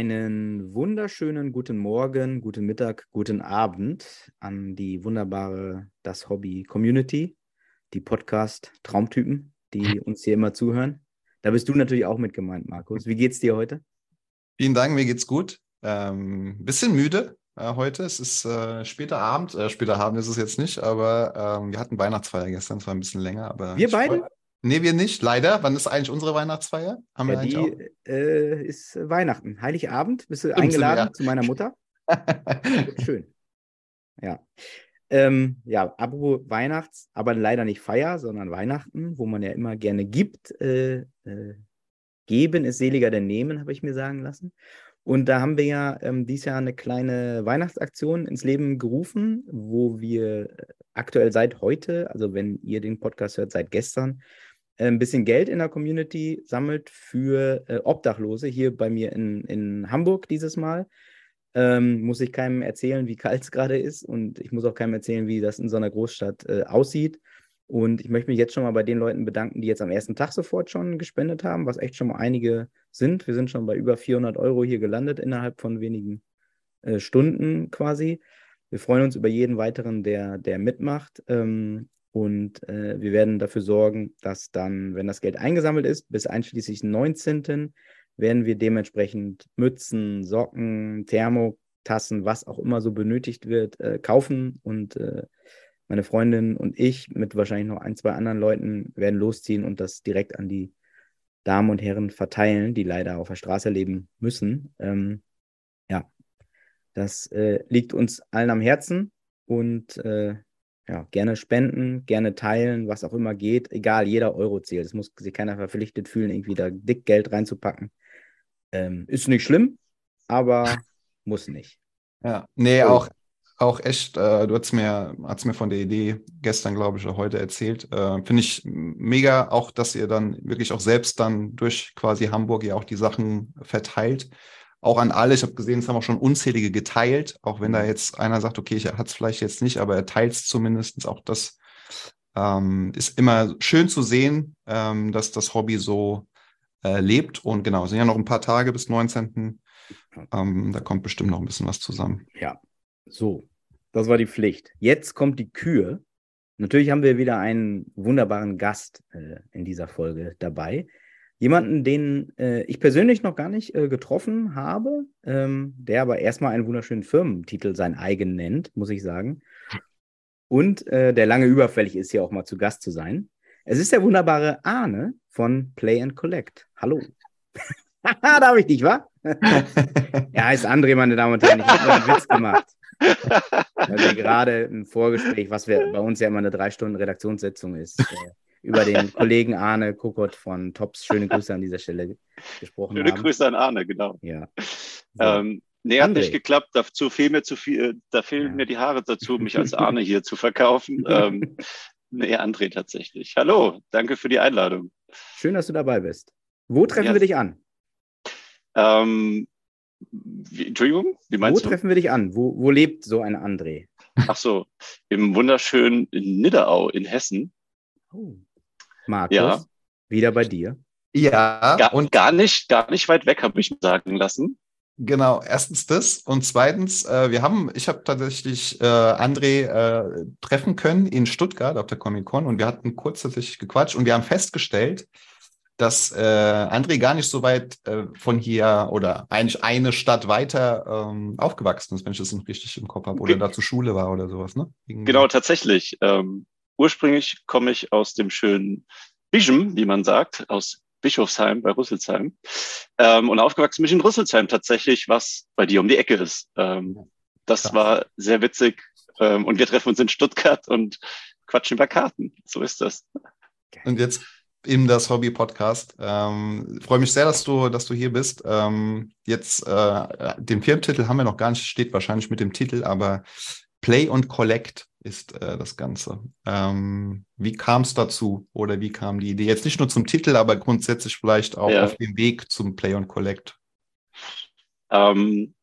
Einen wunderschönen guten Morgen, guten Mittag, guten Abend an die wunderbare Das Hobby Community, die Podcast Traumtypen, die uns hier immer zuhören. Da bist du natürlich auch mit gemeint, Markus. Wie geht's dir heute? Vielen Dank, mir geht's gut. Ähm, bisschen müde äh, heute. Es ist äh, später Abend. Äh, später Abend ist es jetzt nicht, aber ähm, wir hatten Weihnachtsfeier gestern. Es war ein bisschen länger. Aber wir beide? Freu... Nee, wir nicht, leider. Wann ist eigentlich unsere Weihnachtsfeier? Haben ja, wir die äh, ist Weihnachten. Heiligabend. Bist du Stimmt, eingeladen ja. zu meiner Mutter? Schön. Ja. Ähm, ja, apropos Weihnachts, aber leider nicht Feier, sondern Weihnachten, wo man ja immer gerne gibt. Äh, äh, geben ist seliger denn nehmen, habe ich mir sagen lassen. Und da haben wir ja ähm, dieses Jahr eine kleine Weihnachtsaktion ins Leben gerufen, wo wir aktuell seit heute, also wenn ihr den Podcast hört, seit gestern, ein bisschen Geld in der Community sammelt für äh, Obdachlose hier bei mir in, in Hamburg dieses Mal. Ähm, muss ich keinem erzählen, wie kalt es gerade ist und ich muss auch keinem erzählen, wie das in so einer Großstadt äh, aussieht. Und ich möchte mich jetzt schon mal bei den Leuten bedanken, die jetzt am ersten Tag sofort schon gespendet haben, was echt schon mal einige sind. Wir sind schon bei über 400 Euro hier gelandet innerhalb von wenigen äh, Stunden quasi. Wir freuen uns über jeden weiteren, der, der mitmacht. Ähm, und äh, wir werden dafür sorgen, dass dann, wenn das Geld eingesammelt ist, bis einschließlich 19. werden wir dementsprechend Mützen, Socken, Thermotassen, was auch immer so benötigt wird, äh, kaufen und äh, meine Freundin und ich mit wahrscheinlich noch ein, zwei anderen Leuten werden losziehen und das direkt an die Damen und Herren verteilen, die leider auf der Straße leben müssen. Ähm, ja, das äh, liegt uns allen am Herzen und äh, ja, gerne spenden, gerne teilen, was auch immer geht. Egal, jeder Euro zählt. Es muss sich keiner verpflichtet fühlen, irgendwie da dick Geld reinzupacken. Ähm, ist nicht schlimm, aber muss nicht. Ja, nee, auch auch echt, äh, du hast mir, hast mir von der Idee gestern, glaube ich, oder heute erzählt. Äh, Finde ich mega, auch, dass ihr dann wirklich auch selbst dann durch quasi Hamburg ja auch die Sachen verteilt. Auch an alle, ich habe gesehen, es haben auch schon unzählige geteilt, auch wenn da jetzt einer sagt, okay, ich hat es vielleicht jetzt nicht, aber er teilt es zumindest. Auch das ähm, ist immer schön zu sehen, ähm, dass das Hobby so äh, lebt. Und genau, es sind ja noch ein paar Tage bis 19. Ähm, da kommt bestimmt noch ein bisschen was zusammen. Ja, so, das war die Pflicht. Jetzt kommt die Kür. Natürlich haben wir wieder einen wunderbaren Gast äh, in dieser Folge dabei. Jemanden, den äh, ich persönlich noch gar nicht äh, getroffen habe, ähm, der aber erstmal einen wunderschönen Firmentitel sein eigen nennt, muss ich sagen. Und äh, der lange überfällig ist, hier auch mal zu Gast zu sein. Es ist der wunderbare Arne von Play and Collect. Hallo. Darf ich nicht, wa? er heißt André, meine Damen und Herren. Ich habe einen Witz gemacht. Weil wir gerade im Vorgespräch, was wir bei uns ja immer eine drei Stunden Redaktionssitzung ist, äh, über den Kollegen Arne Kokott von Tops, schöne Grüße an dieser Stelle gesprochen schöne haben. Schöne Grüße an Arne, genau. Ja. So. Ähm, nee, hat nicht geklappt. Dazu fehlen mir zu viel, da fehlen ja. mir die Haare dazu, mich als Arne hier zu verkaufen. ähm, nee, André tatsächlich. Hallo, danke für die Einladung. Schön, dass du dabei bist. Wo treffen ja. wir dich an? Ähm, wie, Entschuldigung, wie meinst wo du? Wo treffen wir dich an? Wo, wo lebt so ein André? Ach so, im wunderschönen Nidderau in Hessen. Oh. Markus, ja. wieder bei dir. Ja. Gar, und gar nicht, gar nicht weit weg, habe ich sagen lassen. Genau, erstens das und zweitens, äh, wir haben, ich habe tatsächlich äh, André äh, treffen können in Stuttgart auf der Comic Con und wir hatten kurz tatsächlich gequatscht und wir haben festgestellt, dass äh, André gar nicht so weit äh, von hier oder eigentlich eine Stadt weiter ähm, aufgewachsen ist, wenn ich das noch richtig im Kopf habe, oder da zur Schule war oder sowas, ne? Genau, tatsächlich. Ähm, ursprünglich komme ich aus dem schönen Bischem, wie man sagt, aus Bischofsheim bei Rüsselsheim. Ähm, und aufgewachsen bin ich in Rüsselsheim tatsächlich, was bei dir um die Ecke ist. Ähm, das Krass. war sehr witzig. Ähm, und wir treffen uns in Stuttgart und quatschen über Karten. So ist das. Und jetzt in das Hobby-Podcast. Ähm, freue mich sehr, dass du, dass du hier bist. Ähm, jetzt äh, den Firmentitel haben wir noch gar nicht, steht wahrscheinlich mit dem Titel, aber Play und Collect. Ist äh, das Ganze. Ähm, wie kam es dazu oder wie kam die Idee? Jetzt nicht nur zum Titel, aber grundsätzlich vielleicht auch ja. auf dem Weg zum Play und Collect. Ähm,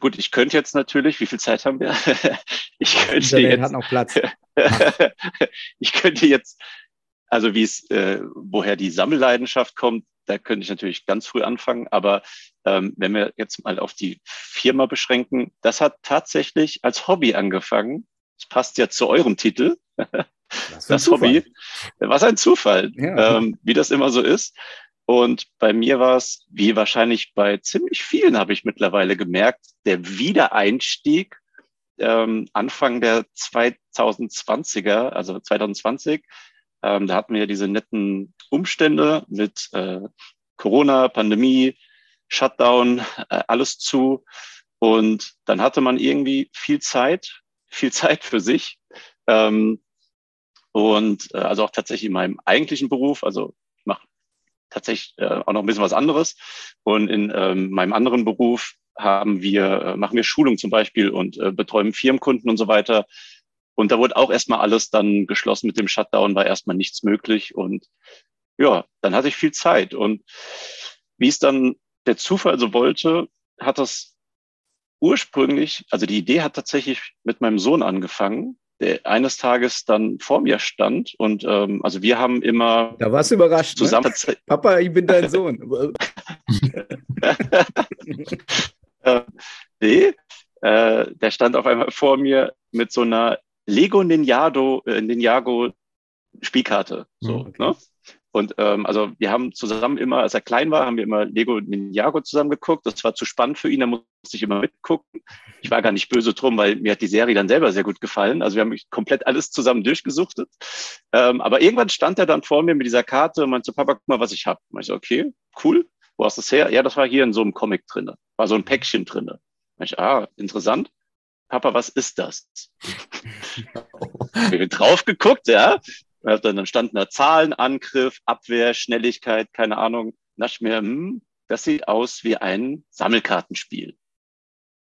gut, ich könnte jetzt natürlich, wie viel Zeit haben wir? ich könnte jetzt, hat noch Platz. ich könnte jetzt, also wie es, äh, woher die Sammelleidenschaft kommt, da könnte ich natürlich ganz früh anfangen. Aber ähm, wenn wir jetzt mal auf die Firma beschränken, das hat tatsächlich als Hobby angefangen. Das passt ja zu eurem Titel. Das, das Hobby. Was ein Zufall, ja. ähm, wie das immer so ist. Und bei mir war es, wie wahrscheinlich bei ziemlich vielen habe ich mittlerweile gemerkt, der Wiedereinstieg ähm, Anfang der 2020er, also 2020, ähm, da hatten wir diese netten Umstände mit äh, Corona, Pandemie, Shutdown, äh, alles zu. Und dann hatte man irgendwie viel Zeit, viel Zeit für sich. Ähm, und äh, also auch tatsächlich in meinem eigentlichen Beruf, also ich mache tatsächlich äh, auch noch ein bisschen was anderes. Und in ähm, meinem anderen Beruf haben wir, äh, machen wir Schulung zum Beispiel und äh, betreuen Firmenkunden und so weiter. Und da wurde auch erstmal alles dann geschlossen mit dem Shutdown, war erstmal nichts möglich. Und ja, dann hatte ich viel Zeit. Und wie es dann der Zufall so wollte, hat das ursprünglich, also die Idee hat tatsächlich mit meinem Sohn angefangen, der eines Tages dann vor mir stand. Und ähm, also wir haben immer. Da warst du überrascht. Ne? Zusammen ne? Papa, ich bin dein Sohn. äh, nee, äh, der stand auf einmal vor mir mit so einer Lego Ninjago, äh, Ninjago Spielkarte. So, hm, okay. ne? Und ähm, also wir haben zusammen immer, als er klein war, haben wir immer Lego Ninjago zusammen geguckt. Das war zu spannend für ihn, da musste ich immer mitgucken. Ich war gar nicht böse drum, weil mir hat die Serie dann selber sehr gut gefallen. Also wir haben komplett alles zusammen durchgesuchtet. Ähm, aber irgendwann stand er dann vor mir mit dieser Karte und meinte, Papa, guck mal, was ich habe. Ich so, okay, cool. Wo hast du das her? Ja, das war hier in so einem Comic drinne. War so ein Päckchen drinne. Ich, ah, interessant. Papa, was ist das? wir haben drauf geguckt, ja. Dann stand da Zahlen, Angriff, Abwehr, Schnelligkeit, keine Ahnung. Ich mir, hm, das sieht aus wie ein Sammelkartenspiel.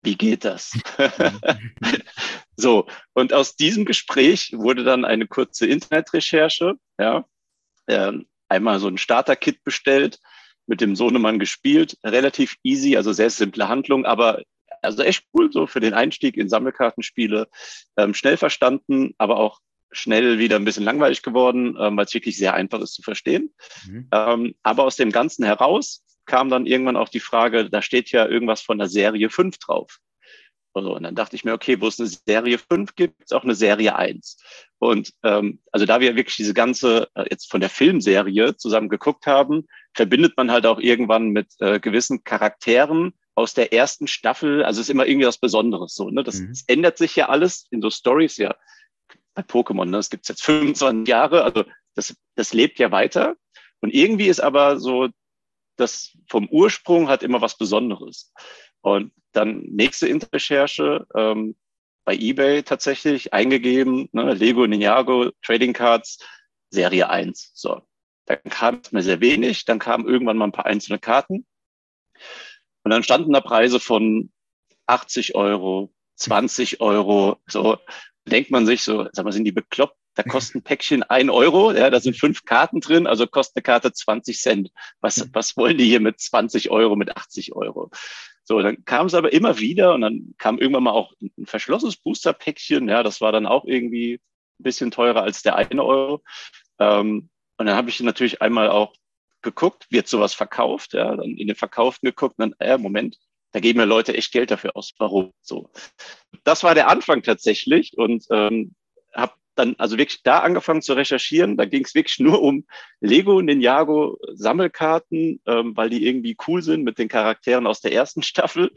Wie geht das? so, und aus diesem Gespräch wurde dann eine kurze Internetrecherche. Ja, ähm, einmal so ein Starter-Kit bestellt, mit dem Sohnemann gespielt, relativ easy, also sehr simple Handlung, aber also echt cool so für den Einstieg in Sammelkartenspiele, ähm, schnell verstanden, aber auch schnell wieder ein bisschen langweilig geworden, ähm, weil es wirklich sehr einfach ist zu verstehen. Mhm. Ähm, aber aus dem Ganzen heraus kam dann irgendwann auch die Frage, da steht ja irgendwas von der Serie 5 drauf. Also, und dann dachte ich mir, okay, wo es eine Serie 5 gibt, ist auch eine Serie 1. Und ähm, also da wir wirklich diese ganze, äh, jetzt von der Filmserie zusammen geguckt haben, verbindet man halt auch irgendwann mit äh, gewissen Charakteren aus der ersten Staffel. Also es ist immer irgendwie was Besonderes so. Ne? Das, mhm. das ändert sich ja alles in so Stories ja bei Pokémon, ne? das gibt es jetzt 25 Jahre, also das, das lebt ja weiter. Und irgendwie ist aber so, das vom Ursprung hat immer was Besonderes. Und dann nächste Interrecherche, ähm, bei eBay tatsächlich eingegeben, ne, Lego Ninjago Trading Cards Serie 1. So. Dann kam es mir sehr wenig, dann kamen irgendwann mal ein paar einzelne Karten. Und dann standen da Preise von 80 Euro, 20 Euro, so denkt man sich so, sag mal, sind die bekloppt? Da kostet ein Päckchen ein Euro, ja, da sind fünf Karten drin, also kostet eine Karte 20 Cent. Was, was wollen die hier mit 20 Euro, mit 80 Euro? So, dann kam es aber immer wieder und dann kam irgendwann mal auch ein verschlossenes Booster-Päckchen, ja, das war dann auch irgendwie ein bisschen teurer als der eine Euro. Ähm, und dann habe ich natürlich einmal auch geguckt, wird sowas verkauft, ja, dann in den Verkauften geguckt und dann, äh, Moment, da geben ja Leute echt Geld dafür aus. Warum? So. Das war der Anfang tatsächlich und ähm, habe dann also wirklich da angefangen zu recherchieren. Da ging es wirklich nur um Lego Ninjago Sammelkarten, ähm, weil die irgendwie cool sind mit den Charakteren aus der ersten Staffel.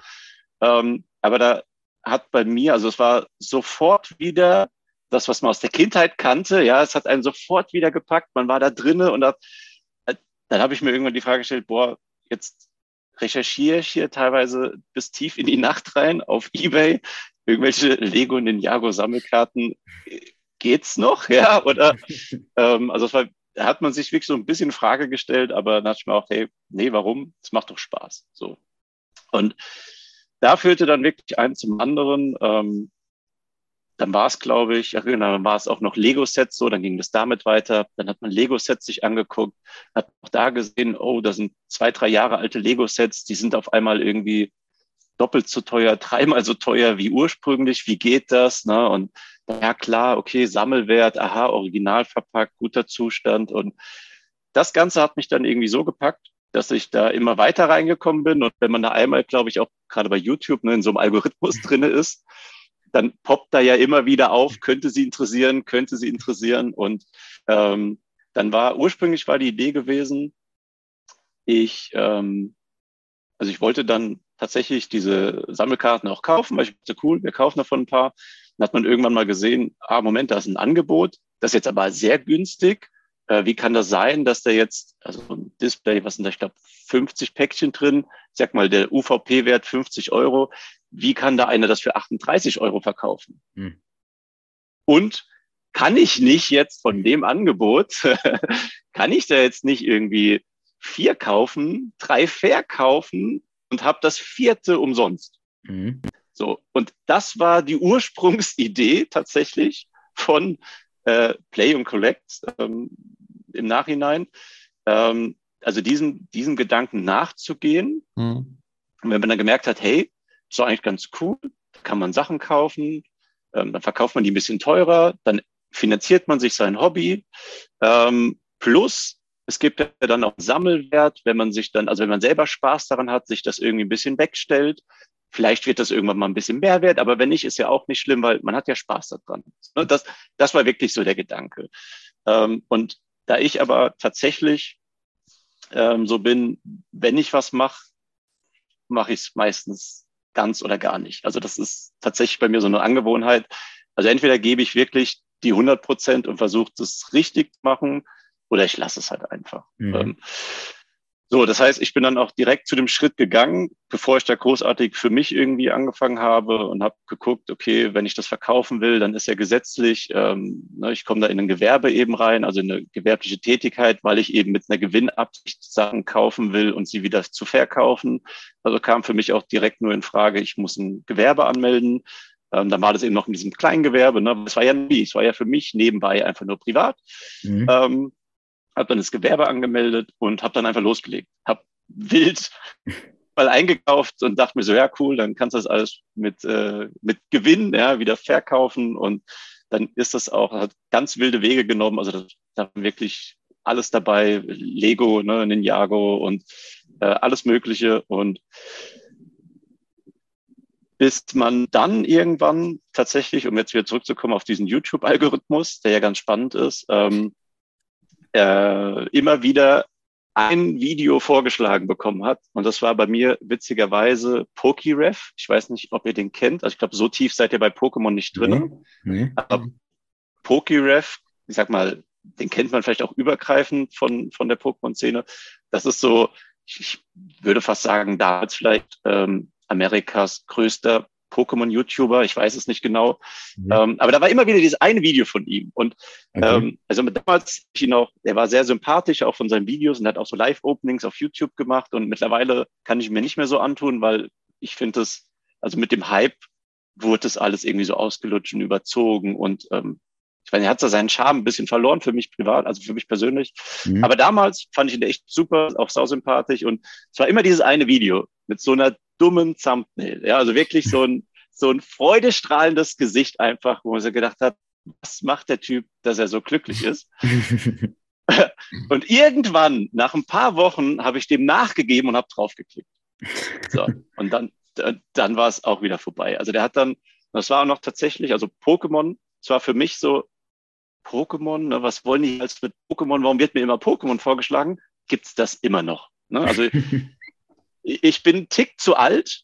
Ähm, aber da hat bei mir, also es war sofort wieder das, was man aus der Kindheit kannte. Ja, es hat einen sofort wieder gepackt. Man war da drinnen und hat, dann habe ich mir irgendwann die Frage gestellt, boah, jetzt recherchiere ich hier teilweise bis tief in die Nacht rein auf Ebay irgendwelche Lego Ninjago Sammelkarten. Geht's noch? Ja, oder? ähm, also es war, hat man sich wirklich so ein bisschen in Frage gestellt, aber dann dachte ich mir auch, hey, nee, warum? Es macht doch Spaß. So. Und da führte dann wirklich eins zum anderen. Ähm, dann war es, glaube ich, ja, genau, dann war es auch noch Lego-Sets so, dann ging das damit weiter. Dann hat man Lego-Sets sich angeguckt, hat auch da gesehen, oh, da sind zwei, drei Jahre alte Lego-Sets, die sind auf einmal irgendwie doppelt so teuer, dreimal so teuer wie ursprünglich. Wie geht das? Ne? Und ja, klar, okay, Sammelwert, aha, original verpackt, guter Zustand. Und das Ganze hat mich dann irgendwie so gepackt, dass ich da immer weiter reingekommen bin. Und wenn man da einmal, glaube ich, auch gerade bei YouTube ne, in so einem Algorithmus drinne ist, dann poppt da ja immer wieder auf, könnte sie interessieren, könnte sie interessieren. Und ähm, dann war ursprünglich war die Idee gewesen, ich, ähm, also ich wollte dann tatsächlich diese Sammelkarten auch kaufen, weil ich dachte, cool, wir kaufen davon ein paar. Dann hat man irgendwann mal gesehen, ah, Moment, da ist ein Angebot, das ist jetzt aber sehr günstig. Äh, wie kann das sein, dass da jetzt, also ein Display, was sind da, ich glaube, 50 Päckchen drin, ich sag mal, der UVP-Wert 50 Euro, wie kann da einer das für 38 Euro verkaufen? Hm. Und kann ich nicht jetzt von dem Angebot, kann ich da jetzt nicht irgendwie vier kaufen, drei verkaufen und habe das vierte umsonst? Mhm. So, und das war die Ursprungsidee tatsächlich von äh, Play und Collect ähm, im Nachhinein. Ähm, also diesen, diesen Gedanken nachzugehen. Mhm. Und wenn man dann gemerkt hat, hey, ist doch eigentlich ganz cool, da kann man Sachen kaufen, ähm, dann verkauft man die ein bisschen teurer, dann finanziert man sich sein Hobby. Ähm, plus, es gibt ja dann auch Sammelwert, wenn man sich dann, also wenn man selber Spaß daran hat, sich das irgendwie ein bisschen wegstellt. Vielleicht wird das irgendwann mal ein bisschen mehr wert, aber wenn nicht, ist ja auch nicht schlimm, weil man hat ja Spaß daran. Ne, das, das war wirklich so der Gedanke. Ähm, und da ich aber tatsächlich ähm, so bin, wenn ich was mache, mache ich es meistens ganz oder gar nicht. Also das ist tatsächlich bei mir so eine Angewohnheit. Also entweder gebe ich wirklich die 100 Prozent und versuche es richtig zu machen oder ich lasse es halt einfach. Mhm. Ähm, so, das heißt, ich bin dann auch direkt zu dem Schritt gegangen, bevor ich da großartig für mich irgendwie angefangen habe und habe geguckt, okay, wenn ich das verkaufen will, dann ist ja gesetzlich, ähm, ne, ich komme da in ein Gewerbe eben rein, also in eine gewerbliche Tätigkeit, weil ich eben mit einer Gewinnabsicht Sachen kaufen will und sie wieder zu verkaufen. Also kam für mich auch direkt nur in Frage, ich muss ein Gewerbe anmelden. Ähm, dann war das eben noch in diesem Kleingewerbe. Ne? Das war ja nie, es war ja für mich nebenbei einfach nur privat. Mhm. Ähm, habe dann das Gewerbe angemeldet und habe dann einfach losgelegt. Habe wild mal eingekauft und dachte mir so, ja cool, dann kannst du das alles mit, äh, mit Gewinn ja, wieder verkaufen und dann ist das auch, hat ganz wilde Wege genommen. Also da da wirklich alles dabei, Lego, ne, Ninjago und äh, alles Mögliche. Und bis man dann irgendwann tatsächlich, um jetzt wieder zurückzukommen auf diesen YouTube-Algorithmus, der ja ganz spannend ist, ähm, äh, immer wieder ein Video vorgeschlagen bekommen hat. Und das war bei mir witzigerweise PokéRef. Ich weiß nicht, ob ihr den kennt. Also ich glaube, so tief seid ihr bei Pokémon nicht drin. Nee, nee. Aber PokéRef, ich sag mal, den kennt man vielleicht auch übergreifend von, von der Pokémon-Szene. Das ist so, ich, ich würde fast sagen, damals vielleicht ähm, Amerikas größter Pokémon-YouTuber, ich weiß es nicht genau. Mhm. Ähm, aber da war immer wieder dieses eine Video von ihm. Und okay. ähm, also damals ich ihn auch, er war sehr sympathisch auch von seinen Videos und hat auch so Live-Openings auf YouTube gemacht. Und mittlerweile kann ich mir nicht mehr so antun, weil ich finde es, also mit dem Hype wurde es alles irgendwie so ausgelutscht und überzogen. Und ähm, ich meine, er hat da seinen Charme ein bisschen verloren für mich privat, also für mich persönlich. Mhm. Aber damals fand ich ihn echt super, auch sausympathisch. Und es war immer dieses eine Video mit so einer dummen Thumbnail. Ja, also wirklich so ein, so ein freudestrahlendes Gesicht einfach, wo man sich gedacht hat, was macht der Typ, dass er so glücklich ist? und irgendwann, nach ein paar Wochen, habe ich dem nachgegeben und habe draufgeklickt. So, und dann, dann war es auch wieder vorbei. Also der hat dann, das war auch noch tatsächlich, also Pokémon, es war für mich so, Pokémon, ne, was wollen die als mit Pokémon? Warum wird mir immer Pokémon vorgeschlagen? Gibt es das immer noch? Ne? Also ich bin Tick zu alt,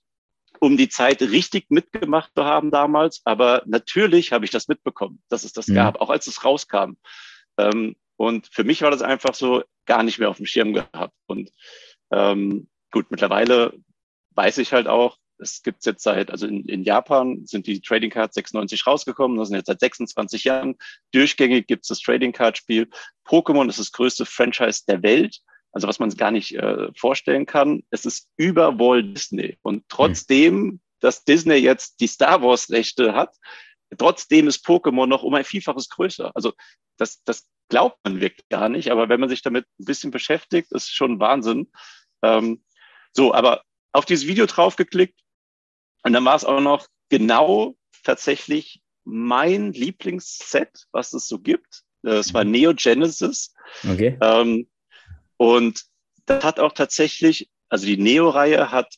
um die Zeit richtig mitgemacht zu haben damals, aber natürlich habe ich das mitbekommen, dass es das. Mhm. gab, auch als es rauskam. Ähm, und für mich war das einfach so gar nicht mehr auf dem Schirm gehabt. Und ähm, gut, mittlerweile weiß ich halt auch, es gibt jetzt seit, also in, in, Japan sind die Trading Cards 96 rausgekommen, das sind jetzt seit 26 Jahren. Durchgängig gibt es das Trading Card Spiel. Pokémon ist das größte Franchise der Welt also was man gar nicht äh, vorstellen kann. Es ist über Walt Disney. Und trotzdem, mhm. dass Disney jetzt die Star Wars Rechte hat, trotzdem ist Pokémon noch um ein Vielfaches größer. Also das, das glaubt man wirklich gar nicht, aber wenn man sich damit ein bisschen beschäftigt, ist schon Wahnsinn. Ähm, so, aber auf dieses Video draufgeklickt und dann war es auch noch genau tatsächlich mein Lieblingsset, was es so gibt. Das war mhm. Neo Genesis. Okay. Ähm, und das hat auch tatsächlich, also die Neo-Reihe hat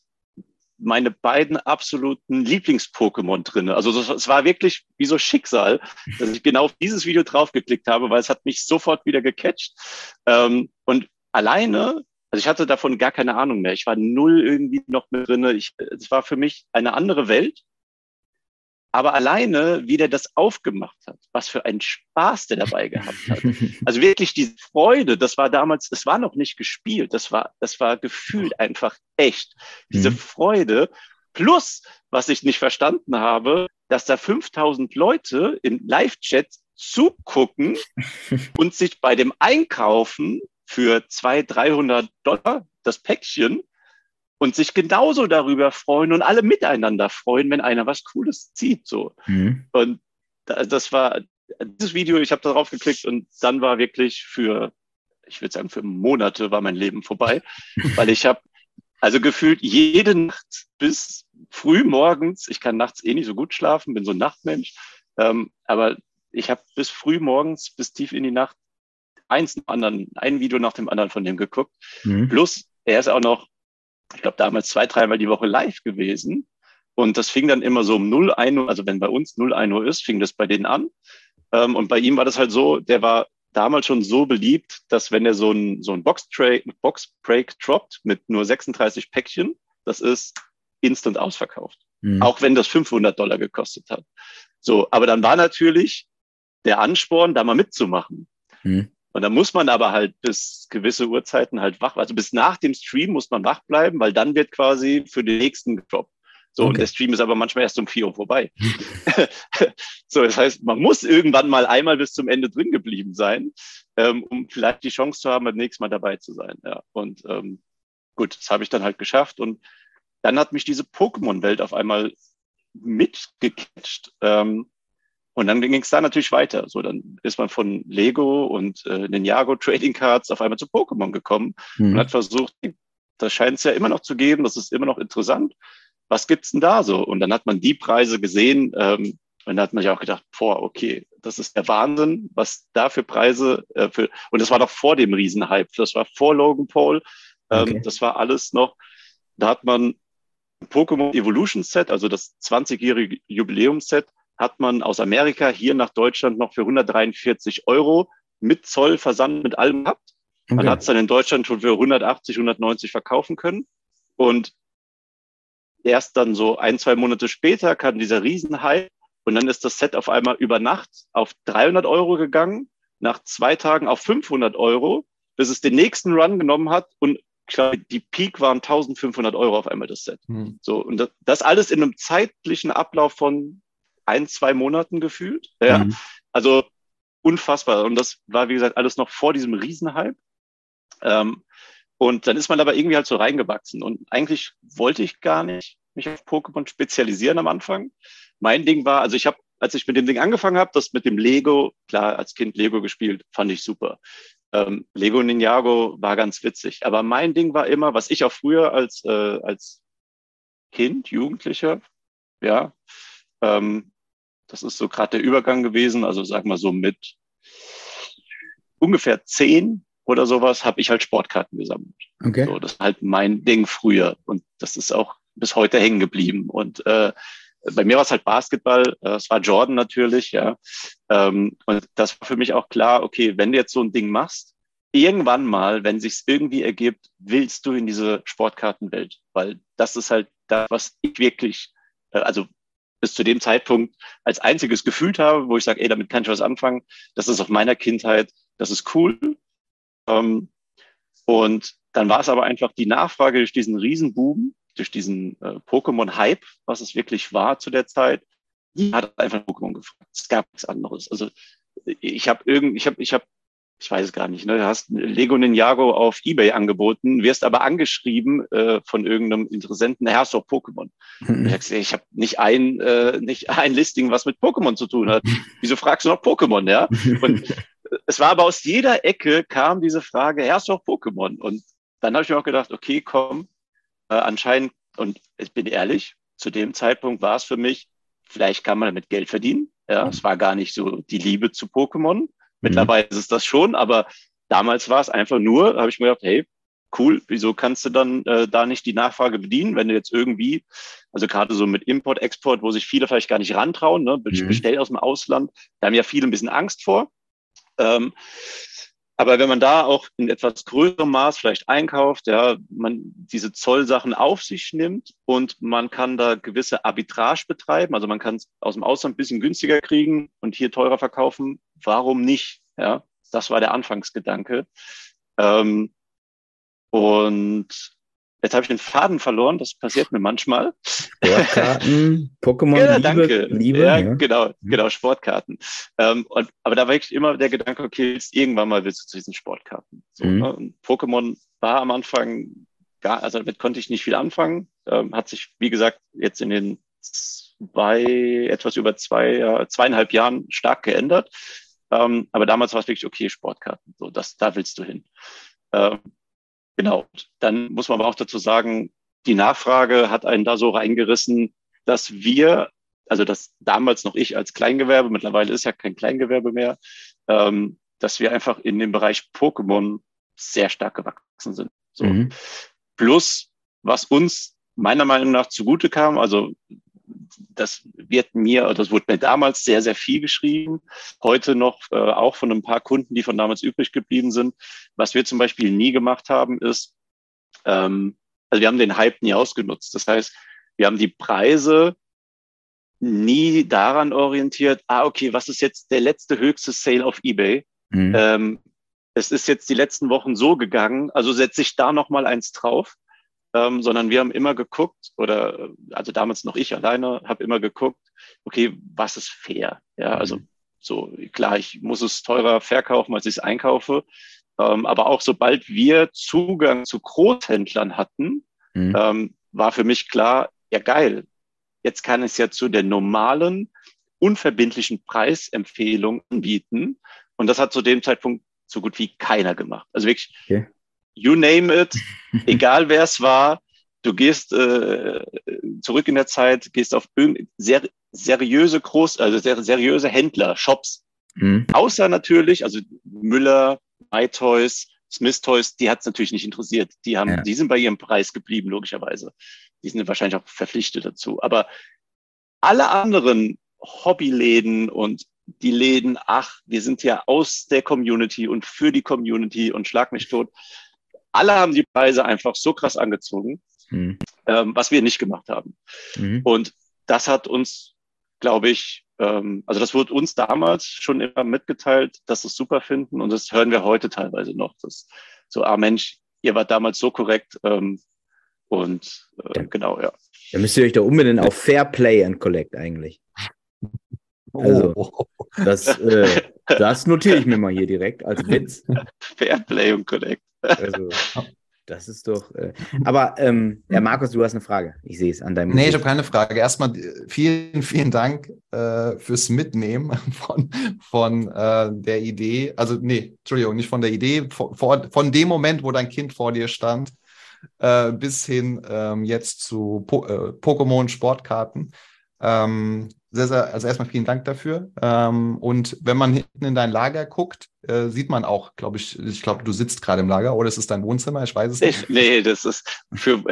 meine beiden absoluten Lieblings-Pokémon drin. Also es war wirklich wie so Schicksal, dass ich genau auf dieses Video draufgeklickt habe, weil es hat mich sofort wieder gecatcht. Ähm, und alleine, also ich hatte davon gar keine Ahnung mehr. Ich war null irgendwie noch mit drin. es war für mich eine andere Welt. Aber alleine, wie der das aufgemacht hat, was für einen Spaß der dabei gehabt hat. Also wirklich diese Freude, das war damals, das war noch nicht gespielt, das war, das war gefühlt einfach echt. Diese mhm. Freude plus, was ich nicht verstanden habe, dass da 5000 Leute im Live-Chat zugucken und sich bei dem Einkaufen für 200, 300 Dollar das Päckchen und sich genauso darüber freuen und alle miteinander freuen, wenn einer was Cooles zieht. So. Mhm. Und das war dieses Video, ich habe darauf geklickt und dann war wirklich für, ich würde sagen, für Monate war mein Leben vorbei, weil ich habe also gefühlt jede Nacht bis früh morgens, ich kann nachts eh nicht so gut schlafen, bin so ein Nachtmensch, ähm, aber ich habe bis früh morgens, bis tief in die Nacht eins nach anderen, ein Video nach dem anderen von dem geguckt. Mhm. Plus, er ist auch noch ich glaube, damals zwei, dreimal die Woche live gewesen. Und das fing dann immer so um 0, 1 Uhr, also wenn bei uns 0, 1 Uhr ist, fing das bei denen an. Ähm, und bei ihm war das halt so, der war damals schon so beliebt, dass wenn er so ein, so ein Box-Break Box droppt mit nur 36 Päckchen, das ist instant ausverkauft. Mhm. Auch wenn das 500 Dollar gekostet hat. So, aber dann war natürlich der Ansporn, da mal mitzumachen. Mhm. Und da muss man aber halt bis gewisse Uhrzeiten halt wach, also bis nach dem Stream muss man wach bleiben, weil dann wird quasi für den nächsten gedroppt. So, okay. und der Stream ist aber manchmal erst um vier Uhr vorbei. so, das heißt, man muss irgendwann mal einmal bis zum Ende drin geblieben sein, ähm, um vielleicht die Chance zu haben, beim nächsten Mal dabei zu sein. Ja, und ähm, gut, das habe ich dann halt geschafft. Und dann hat mich diese Pokémon-Welt auf einmal mitgecatcht. Ähm, und dann ging es da natürlich weiter. So, dann ist man von Lego und äh, Ninjago Trading Cards auf einmal zu Pokémon gekommen mhm. und hat versucht, das scheint es ja immer noch zu geben, das ist immer noch interessant. Was gibt's denn da so? Und dann hat man die Preise gesehen ähm, und dann hat man sich auch gedacht, boah, okay, das ist der Wahnsinn, was da für Preise äh, für und das war doch vor dem Riesenhype, das war vor Logan Paul, ähm, okay. das war alles noch. Da hat man Pokémon Evolution Set, also das 20-jährige Jubiläumsset, hat man aus Amerika hier nach Deutschland noch für 143 Euro mit Zoll Versand mit allem gehabt. Okay. Man hat es dann in Deutschland schon für 180, 190 verkaufen können. Und erst dann so ein, zwei Monate später kam dieser Riesenhype und dann ist das Set auf einmal über Nacht auf 300 Euro gegangen, nach zwei Tagen auf 500 Euro, bis es den nächsten Run genommen hat und die Peak waren 1500 Euro auf einmal das Set. Hm. So, und das, das alles in einem zeitlichen Ablauf von ein, zwei Monaten gefühlt. Ja. Mhm. Also unfassbar. Und das war, wie gesagt, alles noch vor diesem Riesenhype. Ähm, und dann ist man aber irgendwie halt so reingewachsen. Und eigentlich wollte ich gar nicht mich auf Pokémon spezialisieren am Anfang. Mein Ding war, also ich habe, als ich mit dem Ding angefangen habe, das mit dem Lego, klar, als Kind Lego gespielt, fand ich super. Ähm, Lego Ninjago war ganz witzig. Aber mein Ding war immer, was ich auch früher als, äh, als Kind, Jugendlicher, ja, ähm, das ist so gerade der Übergang gewesen. Also sag mal so mit ungefähr zehn oder sowas habe ich halt Sportkarten gesammelt. Okay. So, das ist halt mein Ding früher und das ist auch bis heute hängen geblieben. Und äh, bei mir war es halt Basketball, äh, es war Jordan natürlich, ja. Ähm, und das war für mich auch klar, okay, wenn du jetzt so ein Ding machst, irgendwann mal, wenn sich's irgendwie ergibt, willst du in diese Sportkartenwelt, weil das ist halt das, was ich wirklich, äh, also bis zu dem Zeitpunkt als einziges gefühlt habe, wo ich sage, ey, damit kann ich was anfangen. Das ist auf meiner Kindheit, das ist cool. Ähm, und dann war es aber einfach die Nachfrage durch diesen Riesenboom, durch diesen äh, Pokémon-Hype, was es wirklich war zu der Zeit. Die hat einfach Pokémon gefragt. Es gab nichts anderes. Also ich habe irgend, ich habe, ich habe ich weiß es gar nicht, ne, du hast Lego Ninjago auf Ebay angeboten, wirst aber angeschrieben äh, von irgendeinem Interessenten, Herr, doch Pokémon. Mhm. Ich, ich habe nicht ein, äh, nicht ein Listing, was mit Pokémon zu tun hat. Wieso fragst du noch Pokémon, ja? Und es war aber aus jeder Ecke kam diese Frage, Herr, doch Pokémon. Und dann habe ich mir auch gedacht, okay, komm, äh, anscheinend, und ich bin ehrlich, zu dem Zeitpunkt war es für mich, vielleicht kann man damit Geld verdienen. Ja, es war gar nicht so die Liebe zu Pokémon. Mittlerweile mhm. ist das schon, aber damals war es einfach nur, habe ich mir gedacht, hey, cool, wieso kannst du dann äh, da nicht die Nachfrage bedienen, wenn du jetzt irgendwie, also gerade so mit Import, Export, wo sich viele vielleicht gar nicht rantrauen, ne, mhm. bestell aus dem Ausland, da haben ja viele ein bisschen Angst vor. Ähm, aber wenn man da auch in etwas größerem Maß vielleicht einkauft, ja, man diese Zollsachen auf sich nimmt und man kann da gewisse Arbitrage betreiben, also man kann es aus dem Ausland ein bisschen günstiger kriegen und hier teurer verkaufen, warum nicht? Ja, das war der Anfangsgedanke. Ähm, und Jetzt habe ich den Faden verloren, das passiert mir manchmal. Sportkarten, Pokémon, ja, Liebe, danke. Liebe. Ja, ja, genau, mhm. genau, Sportkarten. Ähm, und, aber da war wirklich immer der Gedanke, okay, irgendwann mal willst du zu diesen Sportkarten. So, mhm. ne? Pokémon war am Anfang gar, also damit konnte ich nicht viel anfangen. Ähm, hat sich, wie gesagt, jetzt in den zwei, etwas über zwei, zweieinhalb Jahren stark geändert. Ähm, aber damals war es wirklich okay, Sportkarten. So, das, da willst du hin. Ähm, Genau. Dann muss man aber auch dazu sagen, die Nachfrage hat einen da so reingerissen, dass wir, also dass damals noch ich als Kleingewerbe, mittlerweile ist ja kein Kleingewerbe mehr, ähm, dass wir einfach in dem Bereich Pokémon sehr stark gewachsen sind. So. Mhm. Plus, was uns meiner Meinung nach zugute kam, also das wird mir, das wurde mir damals sehr, sehr viel geschrieben. Heute noch äh, auch von ein paar Kunden, die von damals übrig geblieben sind. Was wir zum Beispiel nie gemacht haben, ist, ähm, also wir haben den Hype nie ausgenutzt. Das heißt, wir haben die Preise nie daran orientiert, ah, okay, was ist jetzt der letzte höchste Sale auf eBay? Mhm. Ähm, es ist jetzt die letzten Wochen so gegangen, also setze ich da noch mal eins drauf ähm, sondern wir haben immer geguckt, oder also damals noch ich alleine, habe immer geguckt, okay, was ist fair? Ja, also mhm. so klar, ich muss es teurer verkaufen, als ich es einkaufe. Ähm, aber auch sobald wir Zugang zu Großhändlern hatten, mhm. ähm, war für mich klar, ja geil, jetzt kann es ja zu der normalen, unverbindlichen Preisempfehlung anbieten. Und das hat zu dem Zeitpunkt so gut wie keiner gemacht. Also wirklich, okay you name it, egal wer es war, du gehst äh, zurück in der Zeit, gehst auf sehr seriöse Groß, also sehr seriöse Händler, Shops. Mhm. Außer natürlich, also Müller, MyToys, Smith Toys, die hat es natürlich nicht interessiert. Die haben, ja. die sind bei ihrem Preis geblieben, logischerweise. Die sind wahrscheinlich auch verpflichtet dazu. Aber alle anderen Hobbyläden und die Läden, ach, wir sind ja aus der Community und für die Community und schlag mich tot alle haben die Preise einfach so krass angezogen, mhm. ähm, was wir nicht gemacht haben. Mhm. Und das hat uns, glaube ich, ähm, also das wurde uns damals schon immer mitgeteilt, dass wir es super finden und das hören wir heute teilweise noch. Dass so, ah Mensch, ihr wart damals so korrekt ähm, und äh, ja. genau, ja. Da müsst ihr euch da unbedingt auf Fair Play and Collect eigentlich. Also, oh. das, äh, das notiere ich mir mal hier direkt als Witz. Fair Play und Collect. Also, das ist doch. Äh, aber, ähm, ja, Markus, du hast eine Frage. Ich sehe es an deinem. Nee, ich habe keine Frage. Erstmal äh, vielen, vielen Dank äh, fürs Mitnehmen von, von äh, der Idee. Also, nee, Entschuldigung, nicht von der Idee, von, von dem Moment, wo dein Kind vor dir stand, äh, bis hin ähm, jetzt zu po äh, Pokémon Sportkarten. Ähm, sehr, sehr, also erstmal vielen Dank dafür. Ähm, und wenn man hinten in dein Lager guckt, äh, sieht man auch, glaube ich, ich glaube, du sitzt gerade im Lager oder ist es dein Wohnzimmer? Ich weiß es nicht. Ich, nee, das ist für,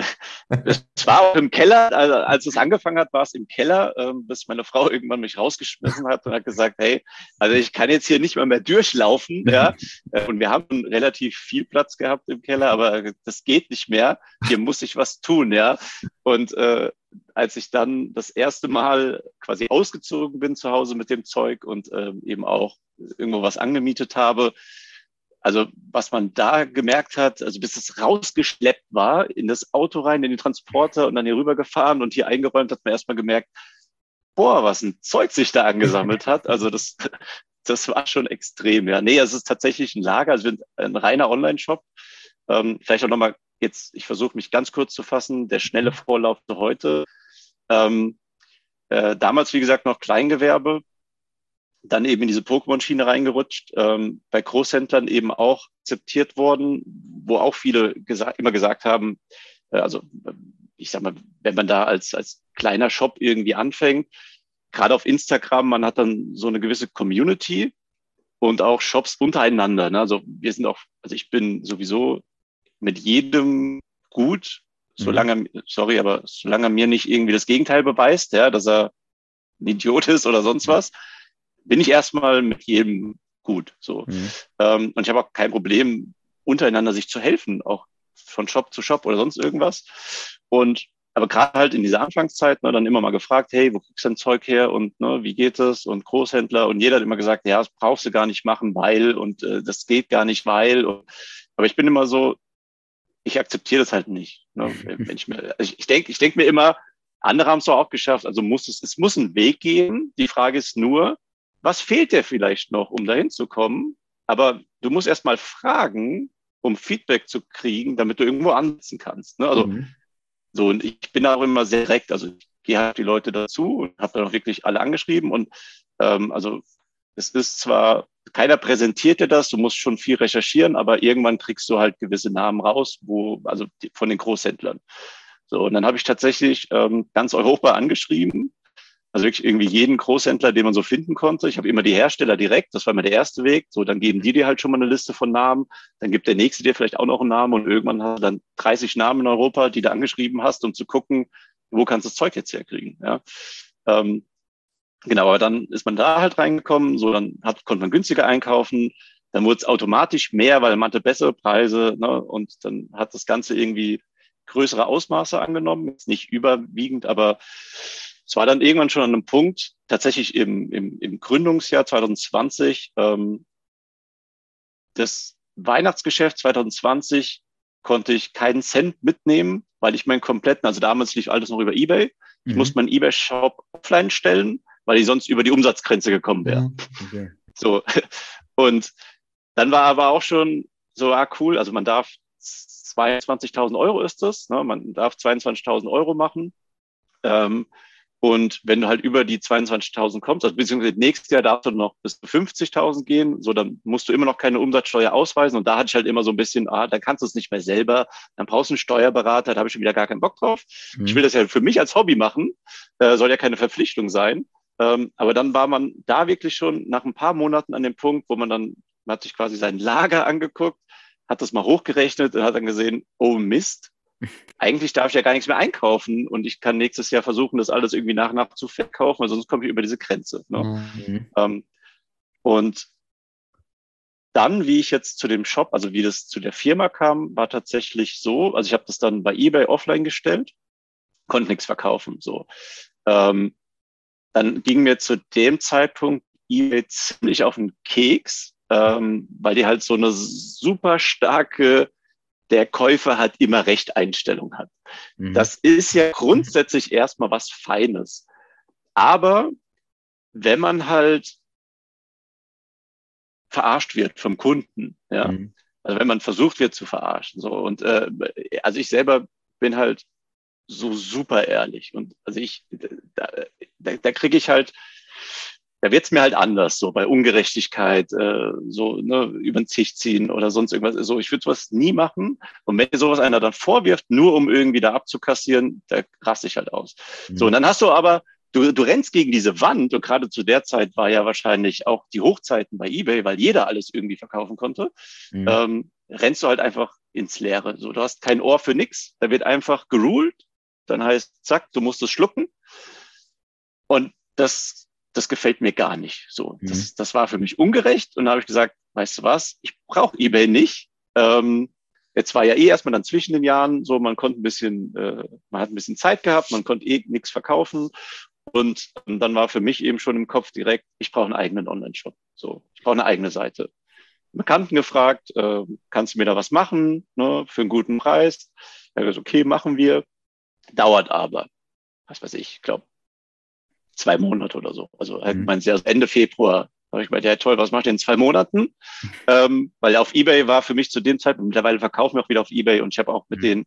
es war auch im Keller, also als es angefangen hat, war es im Keller, äh, bis meine Frau irgendwann mich rausgeschmissen hat und hat gesagt, hey, also ich kann jetzt hier nicht mal mehr durchlaufen, ja. Äh, und wir haben relativ viel Platz gehabt im Keller, aber das geht nicht mehr. Hier muss ich was tun, ja. Und äh, als ich dann das erste Mal quasi ausgezogen bin zu Hause mit dem Zeug und ähm, eben auch irgendwo was angemietet habe, also was man da gemerkt hat, also bis es rausgeschleppt war in das Auto rein, in den Transporter und dann hier rüber gefahren und hier eingeräumt, hat man erstmal gemerkt, boah, was ein Zeug sich da angesammelt hat. Also das, das war schon extrem. Ja, nee, es ist tatsächlich ein Lager, also ein reiner Online-Shop. Ähm, vielleicht auch nochmal jetzt, ich versuche mich ganz kurz zu fassen, der schnelle Vorlauf zu heute. Ähm, äh, damals, wie gesagt, noch Kleingewerbe, dann eben in diese Pokémon-Schiene reingerutscht, ähm, bei Großhändlern eben auch akzeptiert worden, wo auch viele gesa immer gesagt haben, äh, also ich sag mal, wenn man da als, als kleiner Shop irgendwie anfängt, gerade auf Instagram, man hat dann so eine gewisse Community und auch Shops untereinander. Ne? Also wir sind auch, also ich bin sowieso mit jedem gut, solange, mhm. sorry, aber solange er mir nicht irgendwie das Gegenteil beweist, ja, dass er ein Idiot ist oder sonst was, bin ich erstmal mit jedem gut. So. Mhm. Ähm, und ich habe auch kein Problem, untereinander sich zu helfen, auch von Shop zu Shop oder sonst irgendwas. Und aber gerade halt in dieser Anfangszeit, ne, dann immer mal gefragt, hey, wo kriegst du dein Zeug her und ne, wie geht es? Und Großhändler und jeder hat immer gesagt, ja, das brauchst du gar nicht machen, weil und äh, das geht gar nicht, weil. Und, aber ich bin immer so, ich akzeptiere das halt nicht. Ne? Wenn ich mir, also ich denke, ich denke mir immer, andere haben es doch auch geschafft, also muss es, es muss einen Weg gehen. Die Frage ist nur, was fehlt dir vielleicht noch, um dahin zu kommen? Aber du musst erst mal fragen, um Feedback zu kriegen, damit du irgendwo ansetzen kannst. Ne? Also mhm. so, und ich bin auch immer sehr direkt. Also ich gehe halt die Leute dazu und habe dann auch wirklich alle angeschrieben. Und ähm, also es ist zwar, keiner präsentiert dir das, du musst schon viel recherchieren, aber irgendwann kriegst du halt gewisse Namen raus, wo, also die, von den Großhändlern. So, und dann habe ich tatsächlich ähm, ganz Europa angeschrieben also wirklich irgendwie jeden Großhändler, den man so finden konnte. Ich habe immer die Hersteller direkt, das war immer der erste Weg. So, dann geben die dir halt schon mal eine Liste von Namen. Dann gibt der nächste dir vielleicht auch noch einen Namen und irgendwann hast du dann 30 Namen in Europa, die du angeschrieben hast, um zu gucken, wo kannst du das Zeug jetzt herkriegen. Ja. Ähm, genau, aber dann ist man da halt reingekommen, so dann hat, konnte man günstiger einkaufen. Dann wurde es automatisch mehr, weil man hatte bessere Preise ne? und dann hat das Ganze irgendwie größere Ausmaße angenommen. Jetzt nicht überwiegend, aber es war dann irgendwann schon an einem Punkt, tatsächlich im, im, im Gründungsjahr 2020, ähm, das Weihnachtsgeschäft 2020 konnte ich keinen Cent mitnehmen, weil ich meinen kompletten, also damals lief alles noch über eBay. Ich mhm. musste meinen eBay-Shop offline stellen, weil ich sonst über die Umsatzgrenze gekommen wäre. Mhm. Okay. So. Und dann war aber auch schon so, ah, cool, also man darf 22.000 Euro ist das, ne? man darf 22.000 Euro machen. Ähm, und wenn du halt über die 22.000 kommst, also beziehungsweise nächstes Jahr darfst du noch bis zu 50.000 gehen, so dann musst du immer noch keine Umsatzsteuer ausweisen. Und da hatte ich halt immer so ein bisschen, ah, dann kannst du es nicht mehr selber, dann brauchst du einen Steuerberater, da habe ich schon wieder gar keinen Bock drauf. Mhm. Ich will das ja für mich als Hobby machen, äh, soll ja keine Verpflichtung sein. Ähm, aber dann war man da wirklich schon nach ein paar Monaten an dem Punkt, wo man dann, man hat sich quasi sein Lager angeguckt, hat das mal hochgerechnet und hat dann gesehen, oh Mist, eigentlich darf ich ja gar nichts mehr einkaufen und ich kann nächstes Jahr versuchen, das alles irgendwie nach und nach zu verkaufen, weil sonst komme ich über diese Grenze. Ne? Mhm. Ähm, und dann, wie ich jetzt zu dem Shop, also wie das zu der Firma kam, war tatsächlich so, also ich habe das dann bei eBay offline gestellt, konnte nichts verkaufen. So. Ähm, dann ging mir zu dem Zeitpunkt eBay ziemlich auf den Keks, ähm, weil die halt so eine super starke der Käufer hat immer Recht Einstellung hat. Mhm. Das ist ja grundsätzlich erstmal was Feines. Aber wenn man halt verarscht wird vom Kunden, ja, mhm. also wenn man versucht wird zu verarschen, so und äh, also ich selber bin halt so super ehrlich und also ich da, da, da kriege ich halt da wird's mir halt anders, so bei Ungerechtigkeit, äh, so ne, über den Tisch ziehen oder sonst irgendwas. So, ich würde sowas nie machen. Und wenn dir sowas einer dann vorwirft, nur um irgendwie da abzukassieren, da raste ich halt aus. Mhm. So, und dann hast du aber, du, du rennst gegen diese Wand und gerade zu der Zeit war ja wahrscheinlich auch die Hochzeiten bei eBay, weil jeder alles irgendwie verkaufen konnte. Mhm. Ähm, rennst du halt einfach ins Leere. So, du hast kein Ohr für nix. Da wird einfach geruled. Dann heißt, zack, du musst es schlucken. Und das das gefällt mir gar nicht. So, mhm. das, das war für mich ungerecht. Und da habe ich gesagt, weißt du was, ich brauche eBay nicht. Ähm, jetzt war ja eh erstmal dann zwischen den Jahren so, man konnte ein bisschen, äh, man hat ein bisschen Zeit gehabt, man konnte eh nichts verkaufen. Und, und dann war für mich eben schon im Kopf direkt, ich brauche einen eigenen Online-Shop. So, ich brauche eine eigene Seite. Bekannten gefragt, äh, kannst du mir da was machen ne, für einen guten Preis? Er gesagt, okay, machen wir. Dauert aber, was weiß ich, ich glaube zwei Monate oder so. Also halt mhm. meinst du, Ende Februar habe ich gemeint, ja toll, was macht ihr in zwei Monaten? ähm, weil auf Ebay war für mich zu dem Zeitpunkt, mittlerweile verkaufen wir auch wieder auf Ebay und ich habe auch mit mhm. den,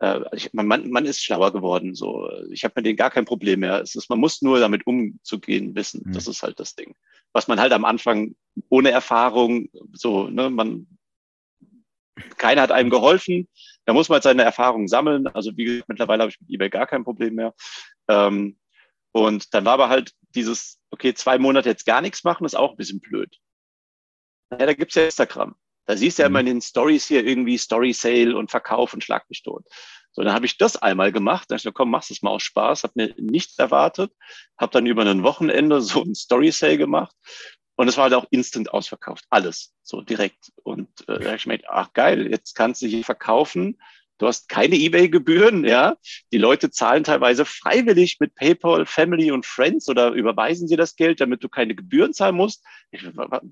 äh, ich, man, man ist schlauer geworden. So, ich habe mit denen gar kein Problem mehr. Es ist, man muss nur damit umzugehen wissen. Mhm. Das ist halt das Ding. Was man halt am Anfang ohne Erfahrung, so, ne, man, keiner hat einem geholfen. Da muss man halt seine Erfahrungen sammeln. Also wie gesagt, mittlerweile habe ich mit eBay gar kein Problem mehr. Ähm, und dann war aber halt dieses, okay, zwei Monate jetzt gar nichts machen, ist auch ein bisschen blöd. Ja, da gibt's ja Instagram. Da siehst du ja mhm. immer in den Stories hier irgendwie Story Sale und Verkauf und Schlag mich tot. So, dann habe ich das einmal gemacht. Dann ich gesagt, komm, machst es mal aus Spaß. Hab mir nichts erwartet. Hab dann über ein Wochenende so ein Story Sale gemacht. Und es war halt auch instant ausverkauft. Alles. So direkt. Und äh, da habe ich mir gedacht, ach geil, jetzt kannst du hier verkaufen Du hast keine Ebay-Gebühren, ja. Die Leute zahlen teilweise freiwillig mit PayPal, Family und Friends oder überweisen sie das Geld, damit du keine Gebühren zahlen musst. Ich,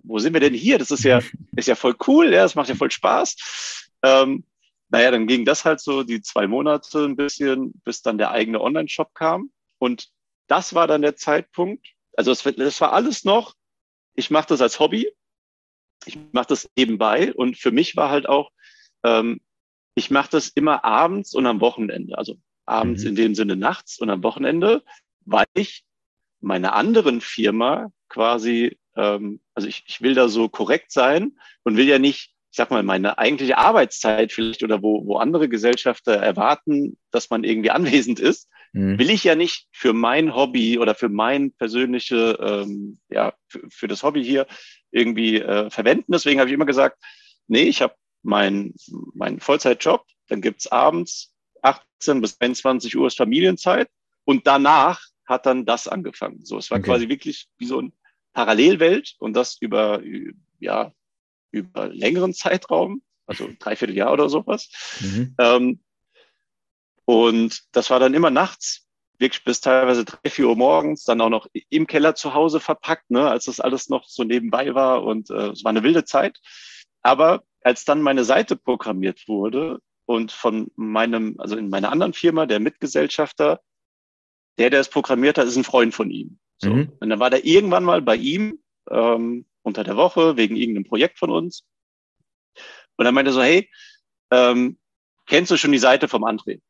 wo sind wir denn hier? Das ist ja, ist ja voll cool, ja. Das macht ja voll Spaß. Ähm, naja, dann ging das halt so die zwei Monate ein bisschen, bis dann der eigene Online-Shop kam. Und das war dann der Zeitpunkt. Also das, das war alles noch, ich mache das als Hobby. Ich mache das nebenbei. Und für mich war halt auch, ähm, ich mache das immer abends und am Wochenende. Also abends mhm. in dem Sinne nachts und am Wochenende, weil ich meiner anderen Firma quasi, ähm, also ich, ich will da so korrekt sein und will ja nicht, ich sag mal, meine eigentliche Arbeitszeit vielleicht oder wo, wo andere Gesellschafter erwarten, dass man irgendwie anwesend ist, mhm. will ich ja nicht für mein Hobby oder für mein persönliche, ähm, ja, für, für das Hobby hier irgendwie äh, verwenden. Deswegen habe ich immer gesagt, nee, ich habe mein, mein Vollzeitjob. Dann gibt's abends 18 bis 21 Uhr ist Familienzeit und danach hat dann das angefangen. So, es war okay. quasi wirklich wie so ein Parallelwelt und das über, ja, über längeren Zeitraum, also dreiviertel Jahr oder sowas. Mhm. Ähm, und das war dann immer nachts, wirklich bis teilweise drei, vier Uhr morgens, dann auch noch im Keller zu Hause verpackt, ne, als das alles noch so nebenbei war und äh, es war eine wilde Zeit. Aber als dann meine Seite programmiert wurde und von meinem, also in meiner anderen Firma, der Mitgesellschafter, der, der es programmiert hat, ist ein Freund von ihm. So. Mhm. Und dann war der irgendwann mal bei ihm ähm, unter der Woche wegen irgendeinem Projekt von uns. Und dann meinte er so, hey, ähm, kennst du schon die Seite vom André?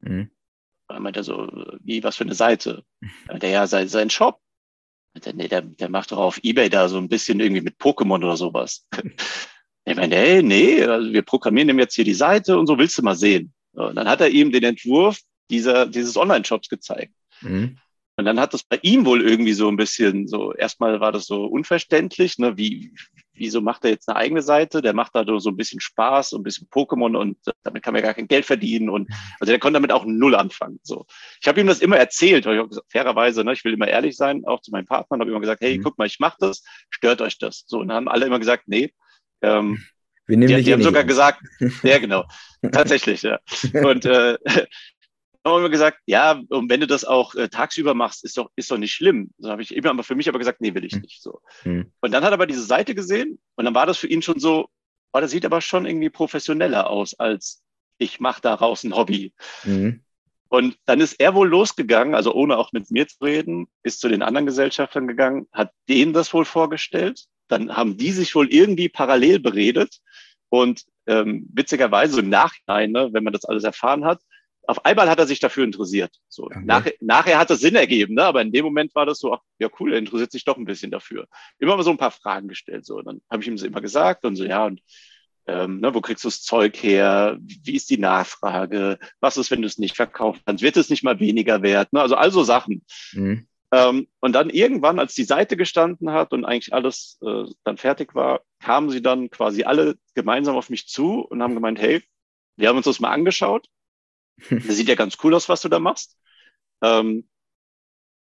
Mhm. Dann meinte er so, wie, was für eine Seite? Der ja, sein, sein Shop. Der, nee, der, der macht doch auf Ebay da so ein bisschen irgendwie mit Pokémon oder sowas. Er meinte, hey, nee, also wir programmieren ihm jetzt hier die Seite und so willst du mal sehen. Und dann hat er ihm den Entwurf dieser, dieses Online-Shops gezeigt. Mhm. Und dann hat das bei ihm wohl irgendwie so ein bisschen so, erstmal war das so unverständlich, ne, wie, wieso macht er jetzt eine eigene Seite? Der macht da so ein bisschen Spaß, so ein bisschen Pokémon und damit kann man gar kein Geld verdienen und also der konnte damit auch null anfangen. So, ich habe ihm das immer erzählt, ich auch gesagt, fairerweise, ne, ich will immer ehrlich sein, auch zu meinen Partnern, habe immer gesagt, hey, mhm. guck mal, ich mache das, stört euch das? So und dann haben alle immer gesagt, nee, ähm, wir nehmen die, die haben sogar an. gesagt, ja genau, tatsächlich, ja. Und äh, haben wir gesagt, ja, und wenn du das auch äh, tagsüber machst, ist doch, ist doch nicht schlimm. So habe ich eben aber für mich aber gesagt, nee, will ich hm. nicht. So. Mhm. Und dann hat er aber diese Seite gesehen und dann war das für ihn schon so, oh, das sieht aber schon irgendwie professioneller aus, als ich mache daraus ein Hobby. Mhm. Und dann ist er wohl losgegangen, also ohne auch mit mir zu reden, ist zu den anderen Gesellschaftern gegangen, hat denen das wohl vorgestellt dann haben die sich wohl irgendwie parallel beredet und ähm, witzigerweise im Nachhinein, ne, wenn man das alles erfahren hat, auf einmal hat er sich dafür interessiert. So, okay. nach, nachher hat es Sinn ergeben, ne? aber in dem Moment war das so, ach, ja cool, er interessiert sich doch ein bisschen dafür. Immer mal so ein paar Fragen gestellt. So, und dann habe ich ihm das immer gesagt und so, ja, und ähm, ne, wo kriegst du das Zeug her? Wie ist die Nachfrage? Was ist, wenn du es nicht verkaufen kannst? Wird es nicht mal weniger wert? Ne? Also also Sachen. Mhm. Ähm, und dann irgendwann, als die Seite gestanden hat und eigentlich alles äh, dann fertig war, kamen sie dann quasi alle gemeinsam auf mich zu und haben gemeint, hey, wir haben uns das mal angeschaut. Das sieht ja ganz cool aus, was du da machst. Ähm,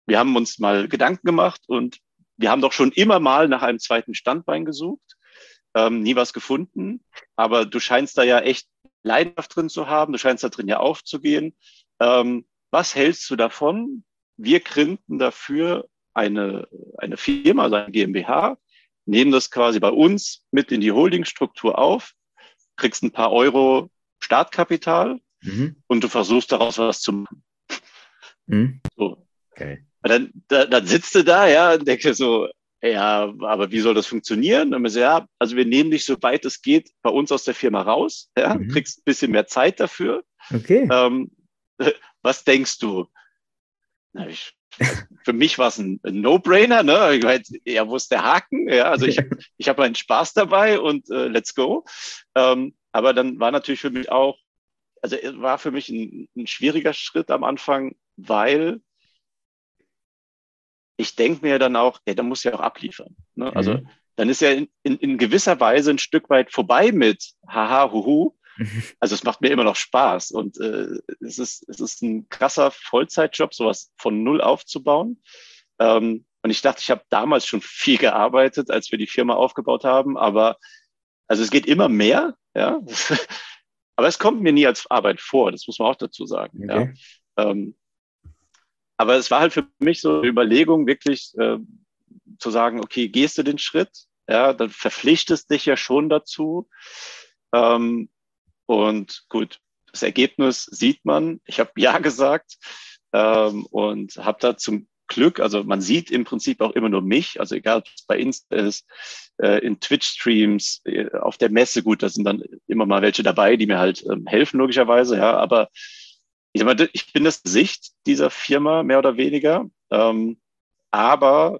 wir haben uns mal Gedanken gemacht und wir haben doch schon immer mal nach einem zweiten Standbein gesucht, ähm, nie was gefunden. Aber du scheinst da ja echt Leidenschaft drin zu haben, du scheinst da drin ja aufzugehen. Ähm, was hältst du davon, wir gründen dafür eine, eine Firma, also eine GmbH, nehmen das quasi bei uns mit in die Holdingstruktur auf, kriegst ein paar Euro Startkapital mhm. und du versuchst daraus was zu machen. Mhm. So. Okay. Dann, da, dann sitzt du da, ja, und denkst so, ja, aber wie soll das funktionieren? Und wir so, ja, also wir nehmen dich, soweit es geht, bei uns aus der Firma raus. Ja, mhm. kriegst ein bisschen mehr Zeit dafür. Okay. Ähm, was denkst du? Ich, für mich war es ein, No-Brainer. Ne? Ja, wo ist der Haken? Ja, also ich, ich habe meinen Spaß dabei und äh, let's go. Ähm, aber dann war natürlich für mich auch, also es war für mich ein, ein schwieriger Schritt am Anfang, weil ich denke mir dann auch, ja, da muss ja auch abliefern. Ne? Also mhm. dann ist ja in, in, in, gewisser Weise ein Stück weit vorbei mit haha, huhu. Also es macht mir immer noch Spaß und äh, es, ist, es ist ein krasser Vollzeitjob, sowas von null aufzubauen. Ähm, und ich dachte, ich habe damals schon viel gearbeitet, als wir die Firma aufgebaut haben, aber also es geht immer mehr, ja. aber es kommt mir nie als Arbeit vor, das muss man auch dazu sagen. Okay. Ja. Ähm, aber es war halt für mich so eine Überlegung, wirklich äh, zu sagen, okay, gehst du den Schritt? Ja, dann verpflichtest dich ja schon dazu. Ähm, und gut, das Ergebnis sieht man. Ich habe Ja gesagt ähm, und habe da zum Glück, also man sieht im Prinzip auch immer nur mich, also egal ob es bei Insta ist, äh, in Twitch-Streams, äh, auf der Messe, gut, da sind dann immer mal welche dabei, die mir halt ähm, helfen, logischerweise, ja, aber ich, sag mal, ich bin das Gesicht dieser Firma, mehr oder weniger. Ähm, aber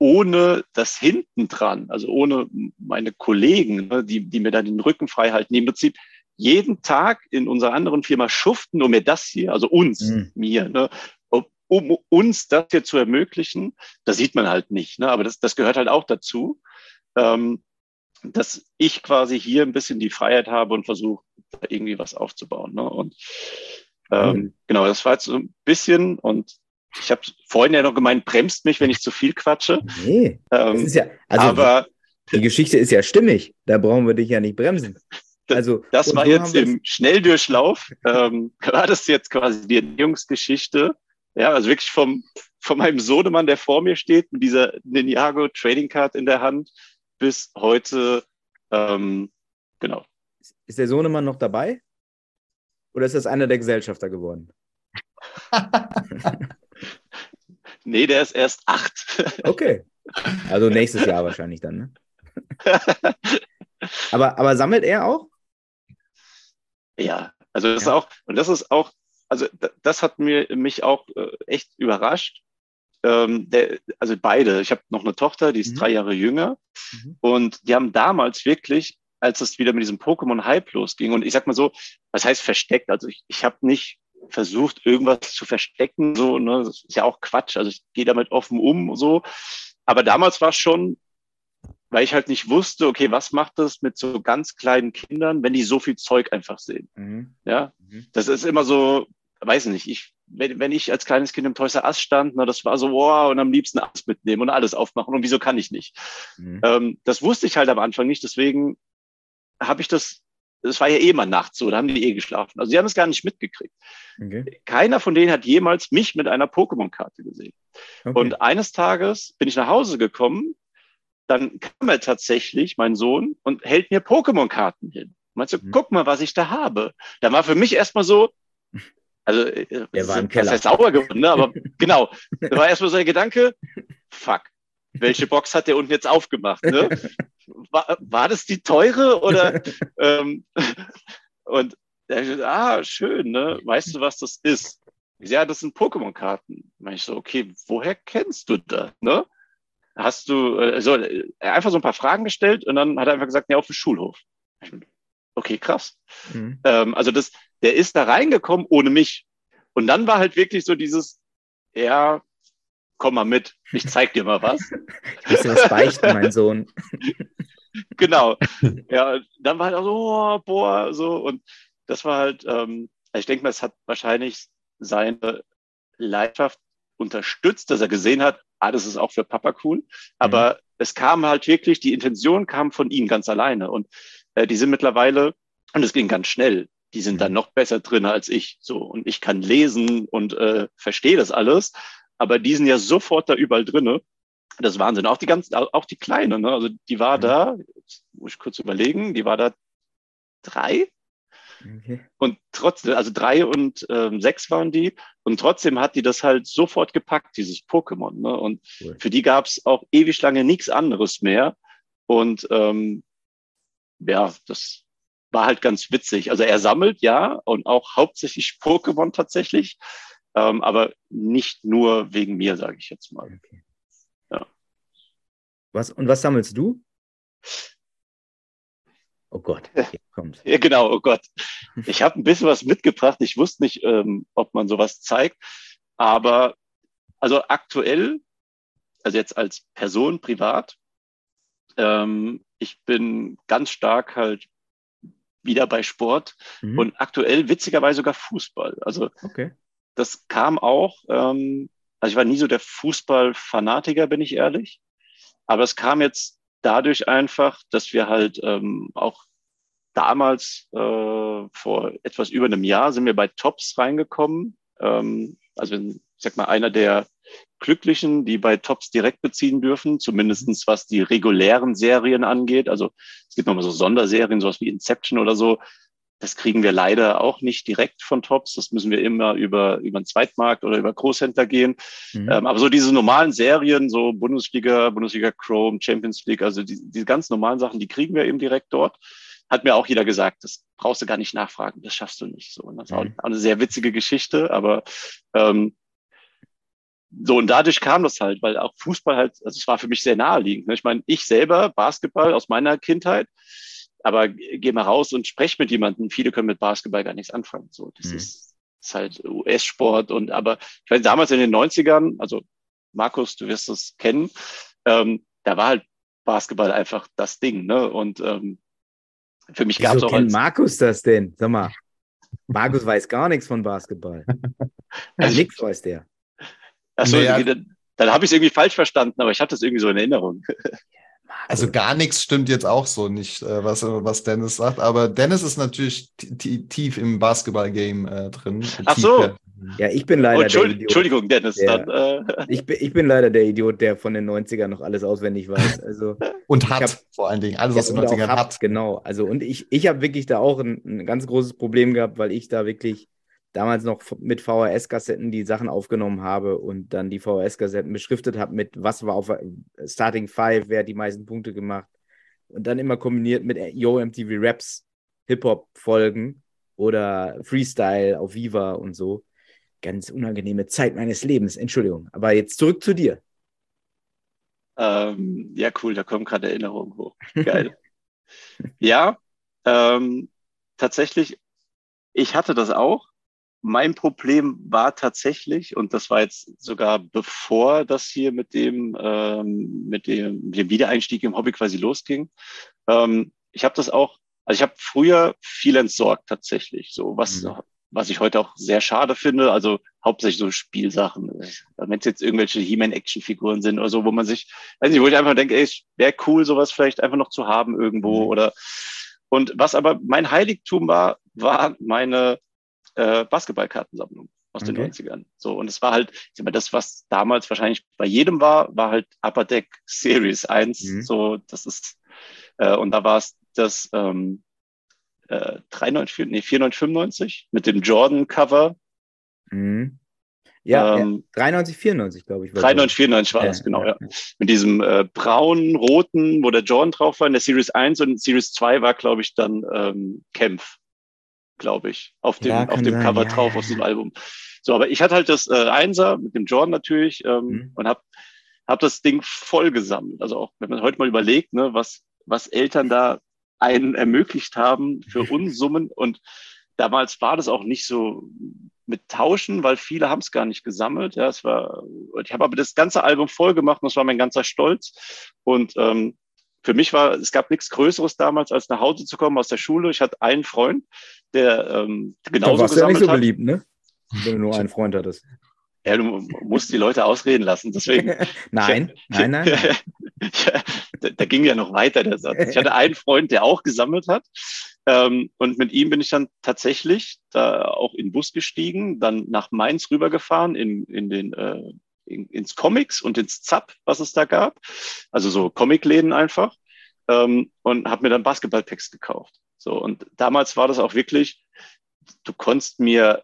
ohne das hinten dran, also ohne meine Kollegen, ne, die, die mir dann den Rücken frei halten, die im Prinzip jeden Tag in unserer anderen Firma schuften, um mir das hier, also uns, mhm. mir, ne, um uns das hier zu ermöglichen, das sieht man halt nicht, ne, aber das, das gehört halt auch dazu, ähm, dass ich quasi hier ein bisschen die Freiheit habe und versuche, irgendwie was aufzubauen. Ne? Und ähm, mhm. Genau, das war jetzt so ein bisschen und ich habe vorhin ja noch gemeint, bremst mich, wenn ich zu viel quatsche. Nee, ähm, ja, also aber die Geschichte ist ja stimmig, da brauchen wir dich ja nicht bremsen. Also, das war jetzt im Schnelldurchlauf, ähm, war das jetzt quasi die Entstehungsgeschichte. Ja, also wirklich vom, von meinem Sohnemann, der vor mir steht, mit dieser Ninjago Trading Card in der Hand, bis heute, ähm, genau. Ist der Sohnemann noch dabei? Oder ist das einer der Gesellschafter geworden? nee, der ist erst acht. okay. Also nächstes Jahr wahrscheinlich dann, ne? aber, aber sammelt er auch? Ja, also das ja. ist auch, und das ist auch, also das hat mir mich auch äh, echt überrascht. Ähm, der, also beide, ich habe noch eine Tochter, die ist mhm. drei Jahre jünger mhm. und die haben damals wirklich als es wieder mit diesem Pokémon-Hype losging. Und ich sag mal so, was heißt versteckt? Also ich, ich habe nicht versucht, irgendwas zu verstecken. So, ne? Das ist ja auch Quatsch. Also ich gehe damit offen um so. Aber damals war es schon, weil ich halt nicht wusste, okay, was macht das mit so ganz kleinen Kindern, wenn die so viel Zeug einfach sehen? Mhm. Ja, mhm. das ist immer so, weiß nicht, ich, wenn, wenn ich als kleines Kind im Toys R Us stand, na, das war so, wow, und am liebsten alles mitnehmen und alles aufmachen und wieso kann ich nicht? Mhm. Ähm, das wusste ich halt am Anfang nicht, deswegen habe ich das, das war ja eh mal nachts so, da haben die eh geschlafen. Also sie haben es gar nicht mitgekriegt. Okay. Keiner von denen hat jemals mich mit einer Pokémon-Karte gesehen. Okay. Und eines Tages bin ich nach Hause gekommen, dann kam er tatsächlich, mein Sohn, und hält mir Pokémon-Karten hin. Meinst du, mhm. guck mal, was ich da habe. Da war für mich erstmal so, also, äh, der war im Keller. Das heißt sauer geworden, ne? aber genau. Da war erstmal so ein Gedanke, fuck, welche Box hat der unten jetzt aufgemacht? Ne? War, war das die teure oder? ähm, und er sagt, ah, schön, ne? Weißt du, was das ist? Ja, das sind Pokémon-Karten. Ich so, okay, woher kennst du das? Ne? Hast du äh, so äh, einfach so ein paar Fragen gestellt und dann hat er einfach gesagt, ja, auf dem Schulhof. Okay, krass. Mhm. Ähm, also das, der ist da reingekommen ohne mich. Und dann war halt wirklich so dieses, ja, komm mal mit, ich zeig dir mal was. Muss dir was beichten, mein Sohn. genau. Ja, dann war halt auch so, oh, boah, so. Und das war halt, ähm, ich denke mal, es hat wahrscheinlich seine Leidenschaft unterstützt, dass er gesehen hat, ah, das ist auch für Papa cool. Aber mhm. es kam halt wirklich, die Intention kam von ihm ganz alleine. Und äh, die sind mittlerweile, und es ging ganz schnell, die sind dann mhm. noch besser drin als ich. So, und ich kann lesen und äh, verstehe das alles aber die sind ja sofort da überall drinne. Das ist Wahnsinn. Auch die ganzen, auch die Kleine, ne? Also die war mhm. da, muss ich kurz überlegen, die war da drei. Okay. Und trotzdem, also drei und ähm, sechs waren die. Und trotzdem hat die das halt sofort gepackt, dieses Pokémon. Ne? Und cool. für die gab es auch ewig lange nichts anderes mehr. Und ähm, ja, das war halt ganz witzig. Also er sammelt ja und auch hauptsächlich Pokémon tatsächlich, ähm, aber nicht nur wegen mir, sage ich jetzt mal. Okay. Ja. Was, und was sammelst du? Oh Gott, kommt. Ja, genau, oh Gott. Ich habe ein bisschen was mitgebracht. Ich wusste nicht, ähm, ob man sowas zeigt. Aber also aktuell, also jetzt als Person privat, ähm, ich bin ganz stark halt wieder bei Sport mhm. und aktuell witzigerweise sogar Fußball. Also okay. Das kam auch, ähm, also ich war nie so der Fußballfanatiker, bin ich ehrlich. Aber es kam jetzt dadurch einfach, dass wir halt ähm, auch damals äh, vor etwas über einem Jahr sind wir bei Tops reingekommen. Ähm, also ich sag mal, einer der Glücklichen, die bei Tops direkt beziehen dürfen, zumindestens was die regulären Serien angeht. Also es gibt nochmal so Sonderserien, sowas wie Inception oder so. Das kriegen wir leider auch nicht direkt von Tops. Das müssen wir immer über, über den Zweitmarkt oder über Großhändler gehen. Mhm. Ähm, aber so diese normalen Serien, so Bundesliga, Bundesliga Chrome, Champions League, also die, die ganz normalen Sachen, die kriegen wir eben direkt dort. Hat mir auch jeder gesagt, das brauchst du gar nicht nachfragen, das schaffst du nicht. So, und das ist auch mhm. eine sehr witzige Geschichte, aber ähm, so, und dadurch kam das halt, weil auch Fußball halt, also es war für mich sehr naheliegend. Ne? Ich meine, ich selber, Basketball aus meiner Kindheit, aber geh mal raus und sprech mit jemandem. Viele können mit Basketball gar nichts anfangen. So, das mhm. ist, ist halt US-Sport und aber ich weiß, damals in den 90ern, also Markus, du wirst es kennen, ähm, da war halt Basketball einfach das Ding, ne? Und ähm, für mich gab es auch. kennt Markus das denn? Sag mal, Markus weiß gar nichts von Basketball. also, nichts weiß der. Achso, naja. dann, dann habe ich es irgendwie falsch verstanden, aber ich hatte es irgendwie so in Erinnerung. Also gar nichts stimmt jetzt auch so nicht, äh, was, was Dennis sagt. Aber Dennis ist natürlich tief im Basketball-Game äh, drin. Ach so. Ja, ich bin leider oh, Entschuldigung, der Idiot. Entschuldigung, Dennis. Der, dann, äh. ich, bin, ich bin leider der Idiot, der von den 90ern noch alles auswendig weiß. Also, und hat hab, vor allen Dingen. Alles aus den 90ern hat. hat. Genau. Also, und ich, ich habe wirklich da auch ein, ein ganz großes Problem gehabt, weil ich da wirklich damals noch mit VHS-Kassetten die Sachen aufgenommen habe und dann die VHS-Kassetten beschriftet habe mit, was war auf äh, Starting Five, wer hat die meisten Punkte gemacht. Und dann immer kombiniert mit äh, Yo MTV Raps, Hip-Hop-Folgen oder Freestyle auf Viva und so. Ganz unangenehme Zeit meines Lebens, Entschuldigung. Aber jetzt zurück zu dir. Ähm, ja, cool, da kommen gerade Erinnerungen hoch. Geil. ja, ähm, tatsächlich, ich hatte das auch mein Problem war tatsächlich, und das war jetzt sogar bevor das hier mit dem, ähm, mit dem, dem Wiedereinstieg im Hobby quasi losging, ähm, ich habe das auch, also ich habe früher viel entsorgt tatsächlich, so was, mhm. was ich heute auch sehr schade finde, also hauptsächlich so Spielsachen, wenn es jetzt irgendwelche He-Man-Action-Figuren sind oder so, wo man sich, weiß nicht, wo ich einfach denke, ey, wäre cool, sowas vielleicht einfach noch zu haben irgendwo mhm. oder und was aber mein Heiligtum war, war meine äh, Basketballkartensammlung aus okay. den 90ern. So, und es war halt, ich sag mal, das, was damals wahrscheinlich bei jedem war, war halt Upper Deck Series 1. Mhm. So, das ist, äh, und da war es das ähm, äh, 394, nee, 4995 mit dem Jordan-Cover. Mhm. Ja, ähm, ja, 93, 94, glaube ich. 93, 94 war ja, das, genau, ja. ja. Mit diesem äh, braunen, roten, wo der Jordan drauf war in der Series 1 und Series 2 war, glaube ich, dann ähm, Kempf glaube ich, auf dem, ja, auf dem sein. Cover ja, drauf, ja, auf diesem Album. So, aber ich hatte halt das äh, Einser mit dem Jordan natürlich ähm, mhm. und habe hab das Ding voll gesammelt. Also auch, wenn man heute mal überlegt, ne, was, was Eltern da einen ermöglicht haben für Unsummen und damals war das auch nicht so mit Tauschen, weil viele haben es gar nicht gesammelt. Ja, es war, ich habe aber das ganze Album voll gemacht und das war mein ganzer Stolz. Und ähm, für mich war, es gab nichts Größeres damals, als nach Hause zu kommen aus der Schule. Ich hatte einen Freund, der ähm, genauso da warst gesammelt ja nicht so beliebt, ne? Wenn du nur einen Freund hattest. Ja, du musst die Leute ausreden lassen. Deswegen. nein, nein, nein. ja, da, da, ging ja noch weiter der Satz. Ich hatte einen Freund, der auch gesammelt hat. Ähm, und mit ihm bin ich dann tatsächlich da auch in den Bus gestiegen, dann nach Mainz rübergefahren in, in den äh, in, ins Comics und ins Zap, was es da gab. Also so Comicläden einfach. Ähm, und habe mir dann Basketballpacks gekauft. So, und damals war das auch wirklich, du konntest mir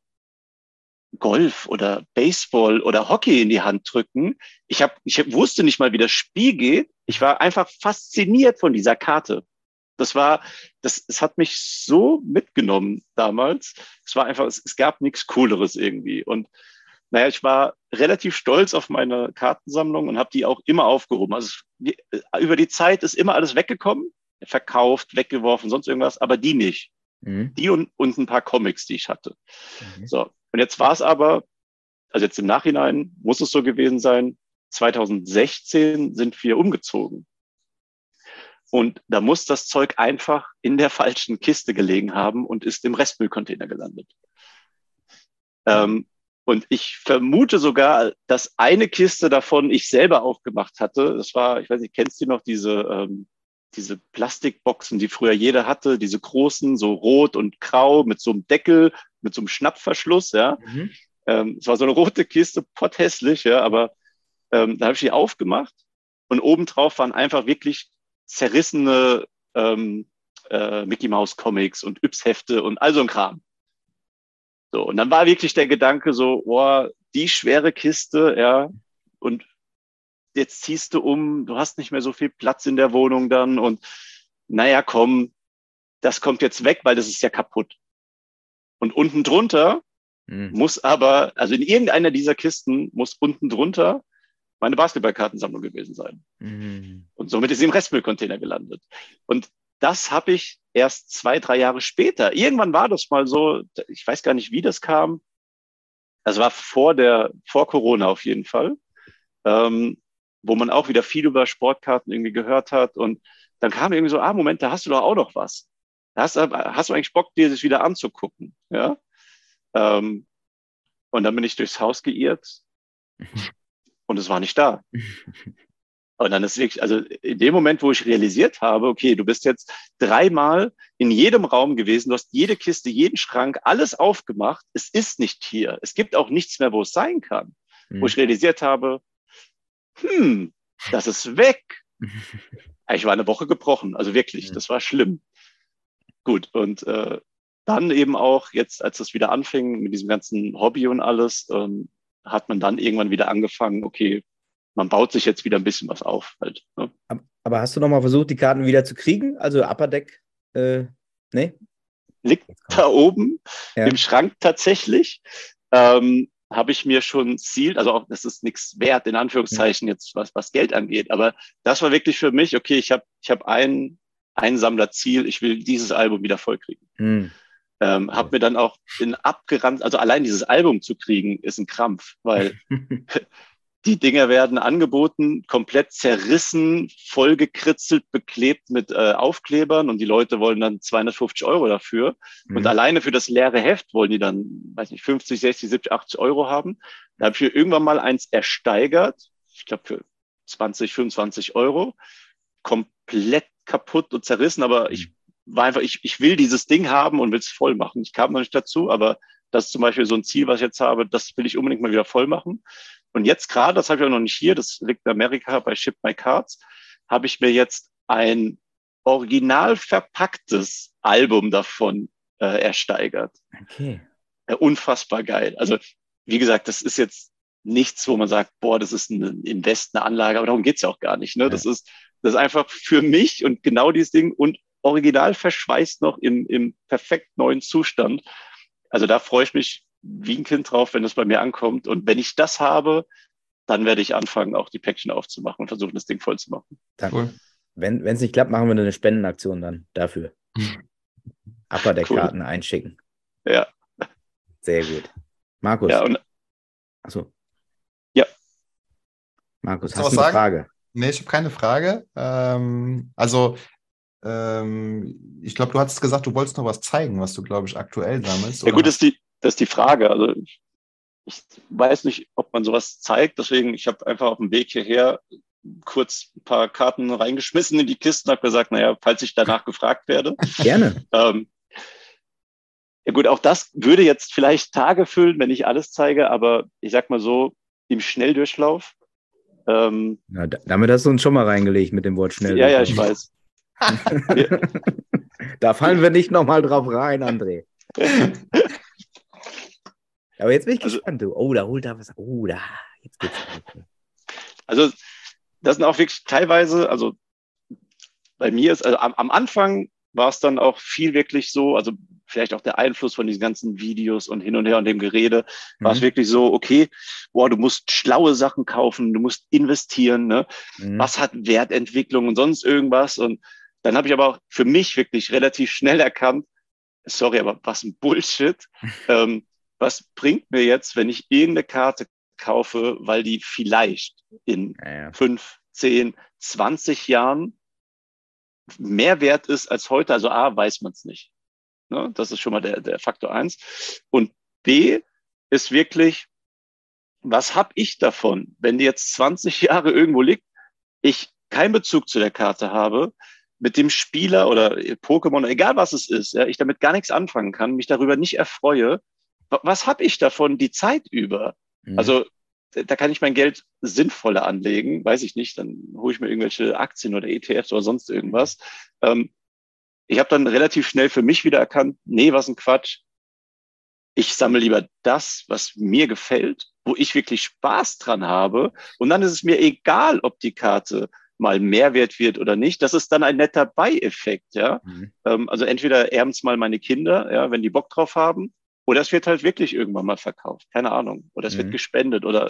Golf oder Baseball oder Hockey in die Hand drücken. Ich, hab, ich wusste nicht mal, wie das Spiel geht. Ich war einfach fasziniert von dieser Karte. Das war, das, es hat mich so mitgenommen damals. Es war einfach, es, es gab nichts Cooleres irgendwie. Und naja, ich war relativ stolz auf meine Kartensammlung und habe die auch immer aufgehoben. Also die, über die Zeit ist immer alles weggekommen, verkauft, weggeworfen, sonst irgendwas, aber die nicht. Mhm. Die und, und ein paar Comics, die ich hatte. Mhm. So. Und jetzt war es aber, also jetzt im Nachhinein muss es so gewesen sein, 2016 sind wir umgezogen. Und da muss das Zeug einfach in der falschen Kiste gelegen haben und ist im Restmüllcontainer gelandet. Ähm, und ich vermute sogar, dass eine Kiste davon ich selber aufgemacht hatte. Das war, ich weiß nicht, kennst du noch diese, ähm, diese Plastikboxen, die früher jeder hatte, diese großen, so rot und grau mit so einem Deckel, mit so einem Schnappverschluss, ja. Mhm. Ähm, es war so eine rote Kiste, potthässlich, ja, aber ähm, da habe ich die aufgemacht und obendrauf waren einfach wirklich zerrissene ähm, äh, Mickey Mouse Comics und Yps-Hefte und all so ein Kram. So, und dann war wirklich der Gedanke so, boah, die schwere Kiste, ja, und jetzt ziehst du um, du hast nicht mehr so viel Platz in der Wohnung dann und naja, komm, das kommt jetzt weg, weil das ist ja kaputt. Und unten drunter mhm. muss aber, also in irgendeiner dieser Kisten muss unten drunter meine Basketballkartensammlung gewesen sein. Mhm. Und somit ist sie im Restmüllcontainer gelandet. Und das habe ich erst zwei, drei Jahre später. Irgendwann war das mal so, ich weiß gar nicht, wie das kam. Das war vor der, vor Corona auf jeden Fall. Ähm, wo man auch wieder viel über Sportkarten irgendwie gehört hat. Und dann kam irgendwie so, ah, Moment, da hast du doch auch noch was. Da hast, hast du eigentlich Bock, dir das wieder anzugucken. Ja? Ähm, und dann bin ich durchs Haus geirrt und es war nicht da. Und dann ist wirklich, also in dem Moment, wo ich realisiert habe, okay, du bist jetzt dreimal in jedem Raum gewesen, du hast jede Kiste, jeden Schrank, alles aufgemacht, es ist nicht hier. Es gibt auch nichts mehr, wo es sein kann. Mhm. Wo ich realisiert habe, hm, das ist weg. ich war eine Woche gebrochen, also wirklich, das war schlimm. Gut, und äh, dann eben auch, jetzt als es wieder anfing mit diesem ganzen Hobby und alles, ähm, hat man dann irgendwann wieder angefangen, okay, man baut sich jetzt wieder ein bisschen was auf. Halt, ne? Aber hast du nochmal versucht, die Karten wieder zu kriegen? Also Upper Deck, äh, nee? Liegt da oben ja. im Schrank tatsächlich. Ähm, habe ich mir schon zielt, also auch das ist nichts wert, in Anführungszeichen jetzt, was, was Geld angeht. Aber das war wirklich für mich, okay, ich habe ich hab ein, ein Sammlerziel, ich will dieses Album wieder vollkriegen. Mhm. Ähm, habe mir dann auch in abgerannt, also allein dieses Album zu kriegen, ist ein Krampf, weil Die Dinger werden angeboten, komplett zerrissen, vollgekritzelt, beklebt mit äh, Aufklebern und die Leute wollen dann 250 Euro dafür. Mhm. Und alleine für das leere Heft wollen die dann, weiß nicht, 50, 60, 70, 80 Euro haben. Da habe ich mir irgendwann mal eins ersteigert, ich glaube für 20, 25 Euro, komplett kaputt und zerrissen, aber ich war einfach, ich, ich will dieses Ding haben und will es voll machen. Ich kam noch nicht dazu, aber das ist zum Beispiel so ein Ziel, was ich jetzt habe, das will ich unbedingt mal wieder voll machen. Und jetzt gerade, das habe ich auch noch nicht hier, das liegt in Amerika bei Ship My Cards, habe ich mir jetzt ein original verpacktes Album davon äh, ersteigert. Okay. Ja, unfassbar geil. Also, wie gesagt, das ist jetzt nichts, wo man sagt, boah, das ist ein Invest, eine Anlage, aber darum geht's ja auch gar nicht. Ne? Ja. Das, ist, das ist einfach für mich und genau dieses Ding und original verschweißt noch im, im perfekt neuen Zustand. Also da freue ich mich wie ein Kind drauf, wenn es bei mir ankommt. Und wenn ich das habe, dann werde ich anfangen, auch die Päckchen aufzumachen und versuchen, das Ding voll zu machen. Danke. Cool. Wenn es nicht klappt, machen wir eine Spendenaktion dann dafür. Upper der cool. Karten einschicken. Ja. Sehr gut. Markus. Ja, und Achso. Ja. Markus, hast, hast du eine sagen? Frage? Nee, ich habe keine Frage. Ähm, also, ähm, ich glaube, du hattest gesagt, du wolltest noch was zeigen, was du, glaube ich, aktuell sammelst. Ja, gut, das ist die, das ist die Frage. Also ich, weiß nicht, ob man sowas zeigt. Deswegen, ich habe einfach auf dem Weg hierher kurz ein paar Karten reingeschmissen in die Kisten, habe gesagt, naja, falls ich danach gefragt werde. Gerne. Ähm, ja gut, auch das würde jetzt vielleicht Tage füllen, wenn ich alles zeige, aber ich sag mal so, im Schnelldurchlauf. Ähm, ja, damit hast du uns schon mal reingelegt mit dem Wort Schnelldurchlauf. Ja, ja, ich weiß. Da fallen wir nicht nochmal drauf rein, André. Aber jetzt bin ich also, gespannt, du. Oh, da holt er was. Oh, da. Jetzt geht's. Also, das sind auch wirklich teilweise, also bei mir ist, also am, am Anfang war es dann auch viel wirklich so, also vielleicht auch der Einfluss von diesen ganzen Videos und hin und her und dem Gerede, war es mhm. wirklich so, okay, boah, du musst schlaue Sachen kaufen, du musst investieren, ne? Mhm. Was hat Wertentwicklung und sonst irgendwas? Und dann habe ich aber auch für mich wirklich relativ schnell erkannt, sorry, aber was ein Bullshit. ähm, was bringt mir jetzt, wenn ich irgendeine Karte kaufe, weil die vielleicht in ja, fünf, zehn, zwanzig Jahren mehr wert ist als heute? Also A, weiß man es nicht. Ne? Das ist schon mal der, der Faktor eins. Und B ist wirklich, was habe ich davon, wenn die jetzt 20 Jahre irgendwo liegt, ich keinen Bezug zu der Karte habe, mit dem Spieler oder Pokémon, egal was es ist, ja, ich damit gar nichts anfangen kann, mich darüber nicht erfreue, was habe ich davon die Zeit über? Mhm. Also da kann ich mein Geld sinnvoller anlegen, weiß ich nicht, dann hole ich mir irgendwelche Aktien oder ETFs oder sonst irgendwas. Ähm, ich habe dann relativ schnell für mich wieder erkannt, nee, was ein Quatsch. Ich sammle lieber das, was mir gefällt, wo ich wirklich Spaß dran habe. Und dann ist es mir egal, ob die Karte mal Mehrwert wird oder nicht. Das ist dann ein netter Beieffekt, ja. Mhm. Ähm, also entweder erben es mal meine Kinder, ja, wenn die Bock drauf haben, oder es wird halt wirklich irgendwann mal verkauft, keine Ahnung. Oder es mhm. wird gespendet oder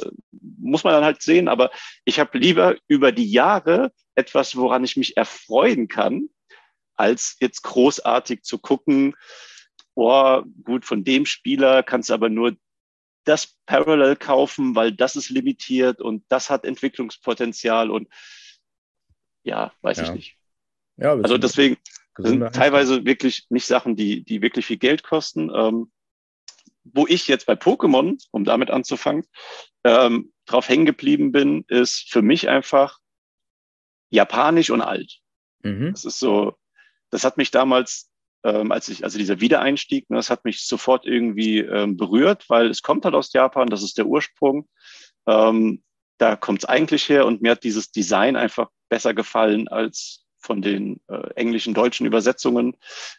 muss man dann halt sehen. Aber ich habe lieber über die Jahre etwas, woran ich mich erfreuen kann, als jetzt großartig zu gucken, oh, gut, von dem Spieler kannst du aber nur das Parallel kaufen, weil das ist limitiert und das hat Entwicklungspotenzial und ja, weiß ja. ich nicht. Ja, also deswegen sind teilweise wirklich nicht Sachen, die, die wirklich viel Geld kosten. Ähm, wo ich jetzt bei Pokémon, um damit anzufangen, ähm, drauf hängen geblieben bin, ist für mich einfach japanisch und alt. Mhm. Das ist so, das hat mich damals, ähm, als ich, also dieser Wiedereinstieg, ne, das hat mich sofort irgendwie ähm, berührt, weil es kommt halt aus Japan, das ist der Ursprung. Ähm, da kommt es eigentlich her und mir hat dieses Design einfach besser gefallen als von den äh, englischen, deutschen Übersetzungen.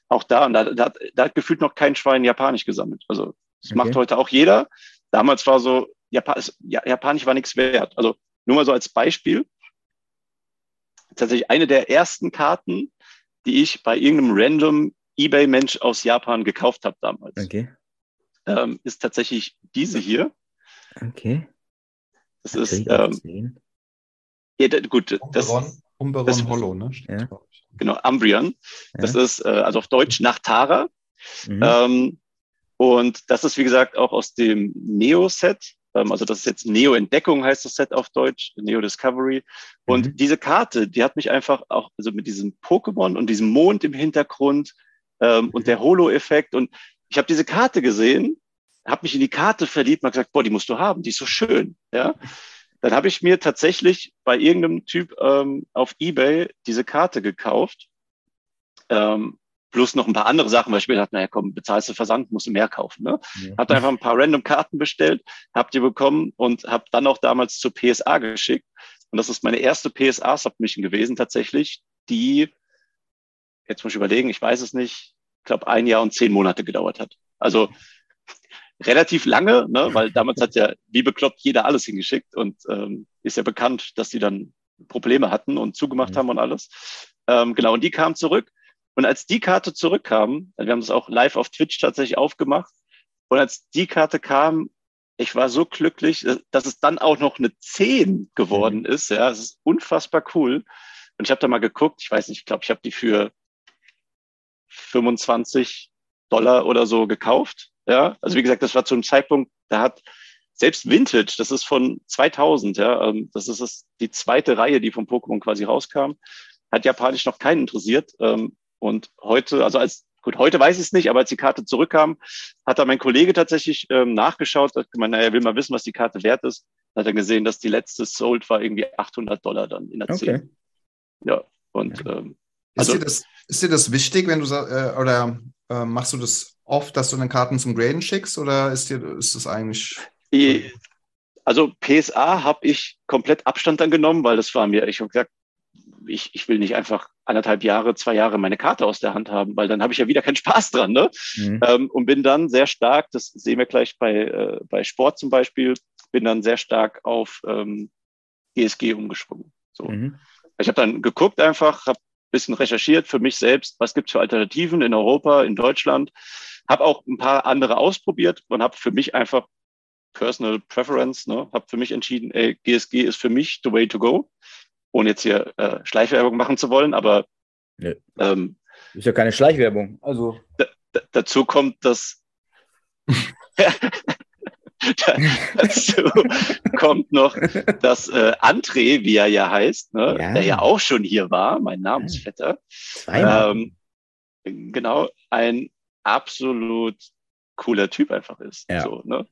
Auch da, und da, da, da hat gefühlt noch kein Schwein Japanisch gesammelt. Also das okay. macht heute auch jeder. Damals war so, Japan, Japanisch war nichts wert. Also nur mal so als Beispiel. Tatsächlich eine der ersten Karten, die ich bei irgendeinem random eBay-Mensch aus Japan gekauft habe damals. Okay. Ähm, ist tatsächlich diese hier. Okay. Das ist ähm, ja, gut, das, Umberon das, Hollow, ne? Ja. Genau, Umbrian. Ja. Das ist äh, also auf Deutsch nach Tara. Mhm. Ähm, und das ist, wie gesagt, auch aus dem Neo-Set. Ähm, also das ist jetzt Neo-Entdeckung heißt das Set auf Deutsch, Neo Discovery. Und mhm. diese Karte, die hat mich einfach auch, also mit diesem Pokémon und diesem Mond im Hintergrund ähm, mhm. und der Holo-Effekt. Und ich habe diese Karte gesehen, habe mich in die Karte verliebt und gesagt, boah, die musst du haben, die ist so schön. Ja. Dann habe ich mir tatsächlich bei irgendeinem Typ ähm, auf Ebay diese Karte gekauft. Ähm, plus noch ein paar andere Sachen, weil ich mir dachte, naja, komm, bezahlst du Versand, musst du mehr kaufen. Ne? Ja. Hab einfach ein paar random Karten bestellt, hab die bekommen und habe dann auch damals zur PSA geschickt. Und das ist meine erste PSA-Submission gewesen tatsächlich, die, jetzt muss ich überlegen, ich weiß es nicht, ich glaube ein Jahr und zehn Monate gedauert hat. Also relativ lange, ne, weil damals hat ja wie bekloppt jeder alles hingeschickt und ähm, ist ja bekannt, dass die dann Probleme hatten und zugemacht mhm. haben und alles. Ähm, genau, und die kamen zurück und als die Karte zurückkam, wir haben das auch live auf Twitch tatsächlich aufgemacht, und als die Karte kam, ich war so glücklich, dass es dann auch noch eine 10 geworden mhm. ist. Ja, es ist unfassbar cool. Und ich habe da mal geguckt, ich weiß nicht, ich glaube, ich habe die für 25 Dollar oder so gekauft. Ja, also wie gesagt, das war zu einem Zeitpunkt, da hat selbst Vintage, das ist von 2000, ja, ähm, das ist die zweite Reihe, die vom Pokémon quasi rauskam, hat japanisch noch keinen interessiert. Und heute, also als gut, heute weiß ich es nicht, aber als die Karte zurückkam, hat da mein Kollege tatsächlich ähm, nachgeschaut, hat gemeint, naja, er will mal wissen, was die Karte wert ist. Dann hat er gesehen, dass die letzte Sold war irgendwie 800 Dollar dann in der okay. 10. Ja, und ähm, also, ist, dir das, ist dir das wichtig, wenn du äh, oder äh, machst du das oft, dass du deine Karten zum Graden schickst oder ist dir ist das eigentlich? Also PSA habe ich komplett Abstand dann genommen, weil das war mir, ich habe gesagt, ich, ich will nicht einfach anderthalb Jahre, zwei Jahre meine Karte aus der Hand haben, weil dann habe ich ja wieder keinen Spaß dran. Ne? Mhm. Ähm, und bin dann sehr stark, das sehen wir gleich bei, äh, bei Sport zum Beispiel, bin dann sehr stark auf ähm, GSG umgesprungen. So. Mhm. Ich habe dann geguckt einfach, habe ein bisschen recherchiert für mich selbst, was gibt es für Alternativen in Europa, in Deutschland, habe auch ein paar andere ausprobiert und habe für mich einfach Personal Preference, ne, habe für mich entschieden, ey, GSG ist für mich the way to go ohne jetzt hier äh, Schleichwerbung machen zu wollen, aber nee. ähm, ist ja keine Schleichwerbung. Also dazu kommt, dass dazu kommt noch, dass äh, André, wie er ja heißt, ne, ja. der ja auch schon hier war, mein Namensvetter, ähm, genau, ein absolut cooler Typ einfach ist. Ja. So, ne?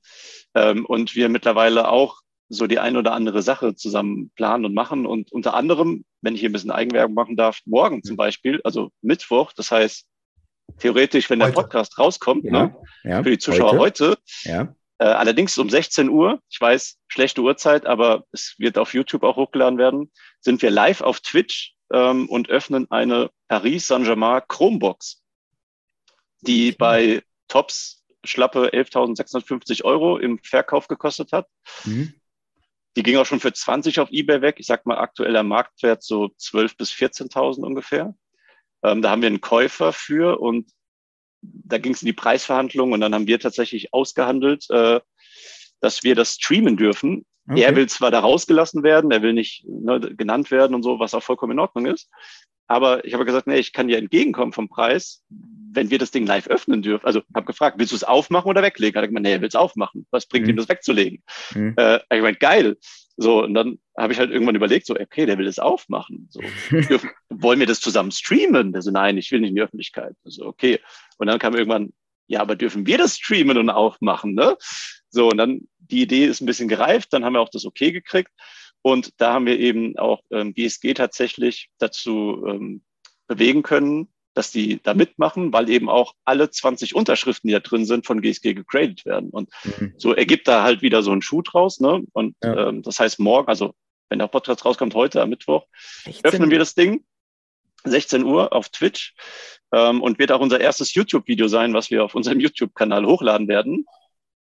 Ähm, und wir mittlerweile auch so die ein oder andere Sache zusammen planen und machen. Und unter anderem, wenn ich hier ein bisschen Eigenwerbung machen darf, morgen zum Beispiel, also Mittwoch, das heißt theoretisch, wenn heute. der Podcast rauskommt, ja, ne, ja, für die Zuschauer heute, heute ja. äh, allerdings um 16 Uhr, ich weiß, schlechte Uhrzeit, aber es wird auf YouTube auch hochgeladen werden, sind wir live auf Twitch ähm, und öffnen eine Paris Saint-Germain Chromebox, die bei Tops schlappe 11.650 Euro im Verkauf gekostet hat. Mhm. Die ging auch schon für 20 auf eBay weg. Ich sag mal aktueller Marktwert so 12 bis 14.000 ungefähr. Ähm, da haben wir einen Käufer für und da ging es in die Preisverhandlungen und dann haben wir tatsächlich ausgehandelt, äh, dass wir das streamen dürfen. Okay. Er will zwar da rausgelassen werden, er will nicht ne, genannt werden und so, was auch vollkommen in Ordnung ist. Aber ich habe gesagt, nee, ich kann dir entgegenkommen vom Preis, wenn wir das Ding live öffnen dürfen. Also habe gefragt, willst du es aufmachen oder weglegen? Hat er gemeint, nee, er will es aufmachen. Was bringt mhm. ihm das wegzulegen? Mhm. Äh, ich meine, geil. So, und dann habe ich halt irgendwann überlegt, so, okay, der will es aufmachen. So, dürfen, wollen wir das zusammen streamen? Der so, nein, ich will nicht in die Öffentlichkeit. Also, okay. Und dann kam irgendwann, ja, aber dürfen wir das streamen und aufmachen, ne? So, und dann die Idee ist ein bisschen gereift, dann haben wir auch das okay gekriegt. Und da haben wir eben auch ähm, GSG tatsächlich dazu ähm, bewegen können, dass die da mitmachen, weil eben auch alle 20 Unterschriften, die da drin sind, von GSG gegradet werden. Und mhm. so ergibt da halt wieder so ein Schuh draus. Ne? Und ja. ähm, das heißt, morgen, also wenn der Podcast rauskommt, heute am Mittwoch, 16. öffnen wir das Ding. 16 Uhr auf Twitch ähm, und wird auch unser erstes YouTube-Video sein, was wir auf unserem YouTube-Kanal hochladen werden.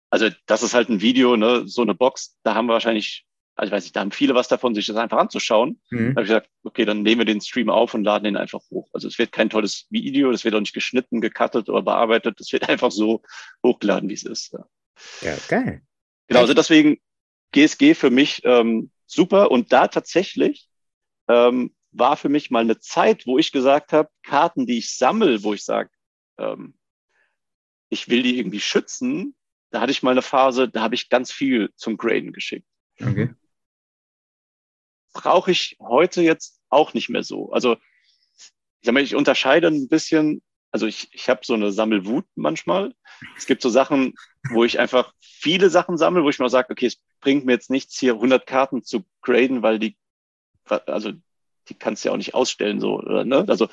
Also das ist halt ein Video, ne, so eine Box, da haben wir wahrscheinlich also ich weiß nicht, da haben viele was davon, sich das einfach anzuschauen. Mhm. Da habe ich gesagt, okay, dann nehmen wir den Stream auf und laden den einfach hoch. Also es wird kein tolles Video, das wird auch nicht geschnitten, gecuttet oder bearbeitet. Das wird einfach so hochgeladen, wie es ist. Ja, ja geil. Genau, also deswegen GSG für mich ähm, super. Und da tatsächlich ähm, war für mich mal eine Zeit, wo ich gesagt habe, Karten, die ich sammle, wo ich sage, ähm, ich will die irgendwie schützen, da hatte ich mal eine Phase, da habe ich ganz viel zum Graden geschickt. Okay brauche ich heute jetzt auch nicht mehr so. Also ich sag mal, ich unterscheide ein bisschen, also ich, ich habe so eine Sammelwut manchmal. Es gibt so Sachen, wo ich einfach viele Sachen sammle, wo ich mal sage, okay, es bringt mir jetzt nichts, hier 100 Karten zu graden, weil die, also die kannst du ja auch nicht ausstellen, so, oder, ne? Also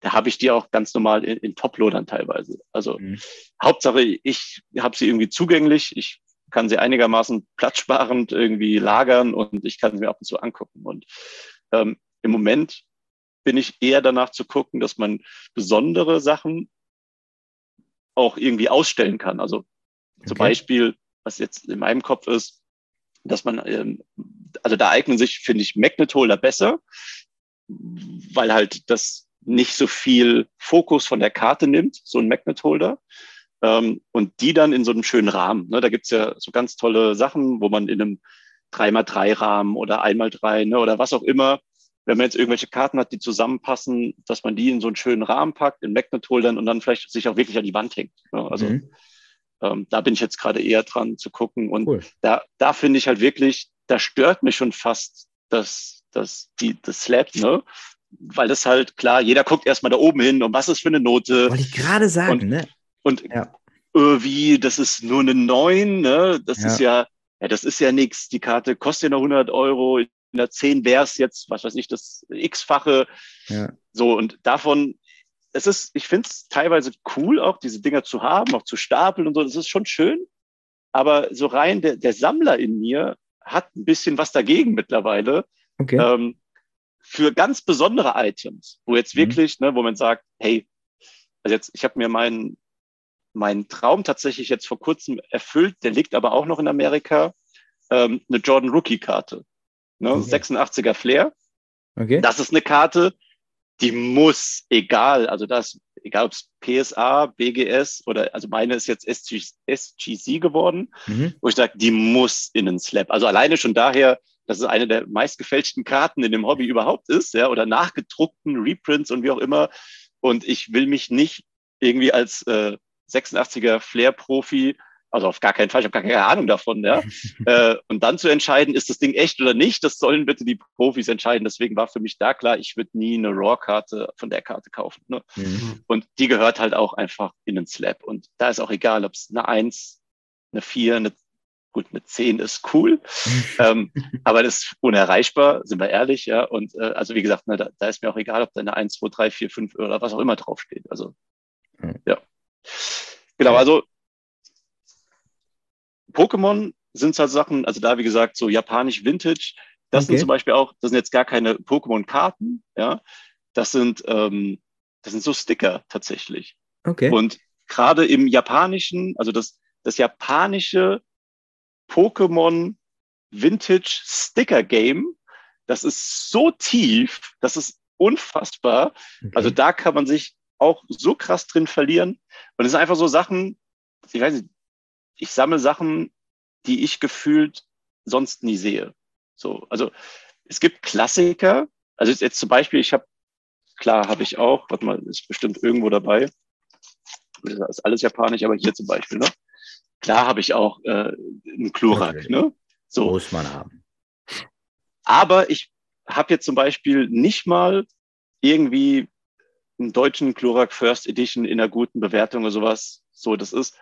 da habe ich die auch ganz normal in, in Top-Loadern teilweise. Also mhm. Hauptsache, ich habe sie irgendwie zugänglich. Ich kann sie einigermaßen platzsparend irgendwie lagern und ich kann sie mir ab und zu angucken. Und ähm, im Moment bin ich eher danach zu gucken, dass man besondere Sachen auch irgendwie ausstellen kann. Also okay. zum Beispiel, was jetzt in meinem Kopf ist, dass man, ähm, also da eignen sich, finde ich, Magnet Holder besser, weil halt das nicht so viel Fokus von der Karte nimmt, so ein Magnet Holder. Ähm, und die dann in so einem schönen Rahmen. Ne? Da gibt's ja so ganz tolle Sachen, wo man in einem 3x3-Rahmen oder 1x3 ne, oder was auch immer, wenn man jetzt irgendwelche Karten hat, die zusammenpassen, dass man die in so einen schönen Rahmen packt, in Magnet-Holdern und dann vielleicht sich auch wirklich an die Wand hängt. Ne? Also mhm. ähm, da bin ich jetzt gerade eher dran zu gucken. Und cool. da, da finde ich halt wirklich, da stört mich schon fast das, das, die, das Slab, ne? Weil das halt, klar, jeder guckt erstmal da oben hin und was ist für eine Note. Wollte ich gerade sagen, und, ne? Und ja. wie, das ist nur eine 9, ne? Das ja. ist ja, ja, das ist ja nichts. Die Karte kostet ja noch 100 Euro. In der 10 wäre es jetzt, was weiß ich, das x-fache. Ja. So, und davon, es ist, ich finde es teilweise cool, auch diese Dinger zu haben, auch zu stapeln und so. Das ist schon schön. Aber so rein der, der Sammler in mir hat ein bisschen was dagegen mittlerweile. Okay. Ähm, für ganz besondere Items, wo jetzt mhm. wirklich, ne, wo man sagt, hey, also jetzt, ich habe mir meinen meinen Traum tatsächlich jetzt vor kurzem erfüllt, der liegt aber auch noch in Amerika, ähm, eine Jordan Rookie Karte. Ne? Okay. 86er Flair. Okay. Das ist eine Karte, die muss, egal, also das, egal ob es PSA, BGS oder, also meine ist jetzt SG, SGC geworden, mhm. wo ich sage, die muss in den Slap. Also alleine schon daher, dass es eine der meistgefälschten Karten in dem Hobby überhaupt ist, ja, oder nachgedruckten Reprints und wie auch immer. Und ich will mich nicht irgendwie als äh, 86er Flair-Profi also auf gar keinen Fall, ich habe gar keine Ahnung davon, ja. äh, und dann zu entscheiden, ist das Ding echt oder nicht, das sollen bitte die Profis entscheiden. Deswegen war für mich da klar, ich würde nie eine Raw-Karte von der Karte kaufen. Ne? Mhm. Und die gehört halt auch einfach in den Slab. Und da ist auch egal, ob es eine Eins, eine Vier, eine gut, eine Zehn ist cool, ähm, aber das ist unerreichbar, sind wir ehrlich, ja. Und äh, also wie gesagt, ne, da, da, ist mir auch egal, ob da eine 1, 2, 3, 4, 5 oder was auch immer draufsteht. Also ja. Genau, also Pokémon sind halt Sachen, also da wie gesagt, so japanisch Vintage. Das okay. sind zum Beispiel auch, das sind jetzt gar keine Pokémon-Karten, ja. Das sind, ähm, das sind so Sticker tatsächlich. Okay. Und gerade im Japanischen, also das, das japanische Pokémon Vintage Sticker Game, das ist so tief, das ist unfassbar. Okay. Also da kann man sich auch so krass drin verlieren. Und es sind einfach so Sachen, ich weiß nicht, ich sammle Sachen, die ich gefühlt sonst nie sehe. So, also es gibt Klassiker. Also jetzt, jetzt zum Beispiel, ich habe, klar, habe ich auch, warte mal, ist bestimmt irgendwo dabei. Das ist alles japanisch, aber hier zum Beispiel, ne? Klar habe ich auch äh, einen Klurak, okay. ne? So. Muss man haben. Aber ich habe jetzt zum Beispiel nicht mal irgendwie einen deutschen Klurak First Edition in einer guten Bewertung oder sowas. So, das ist,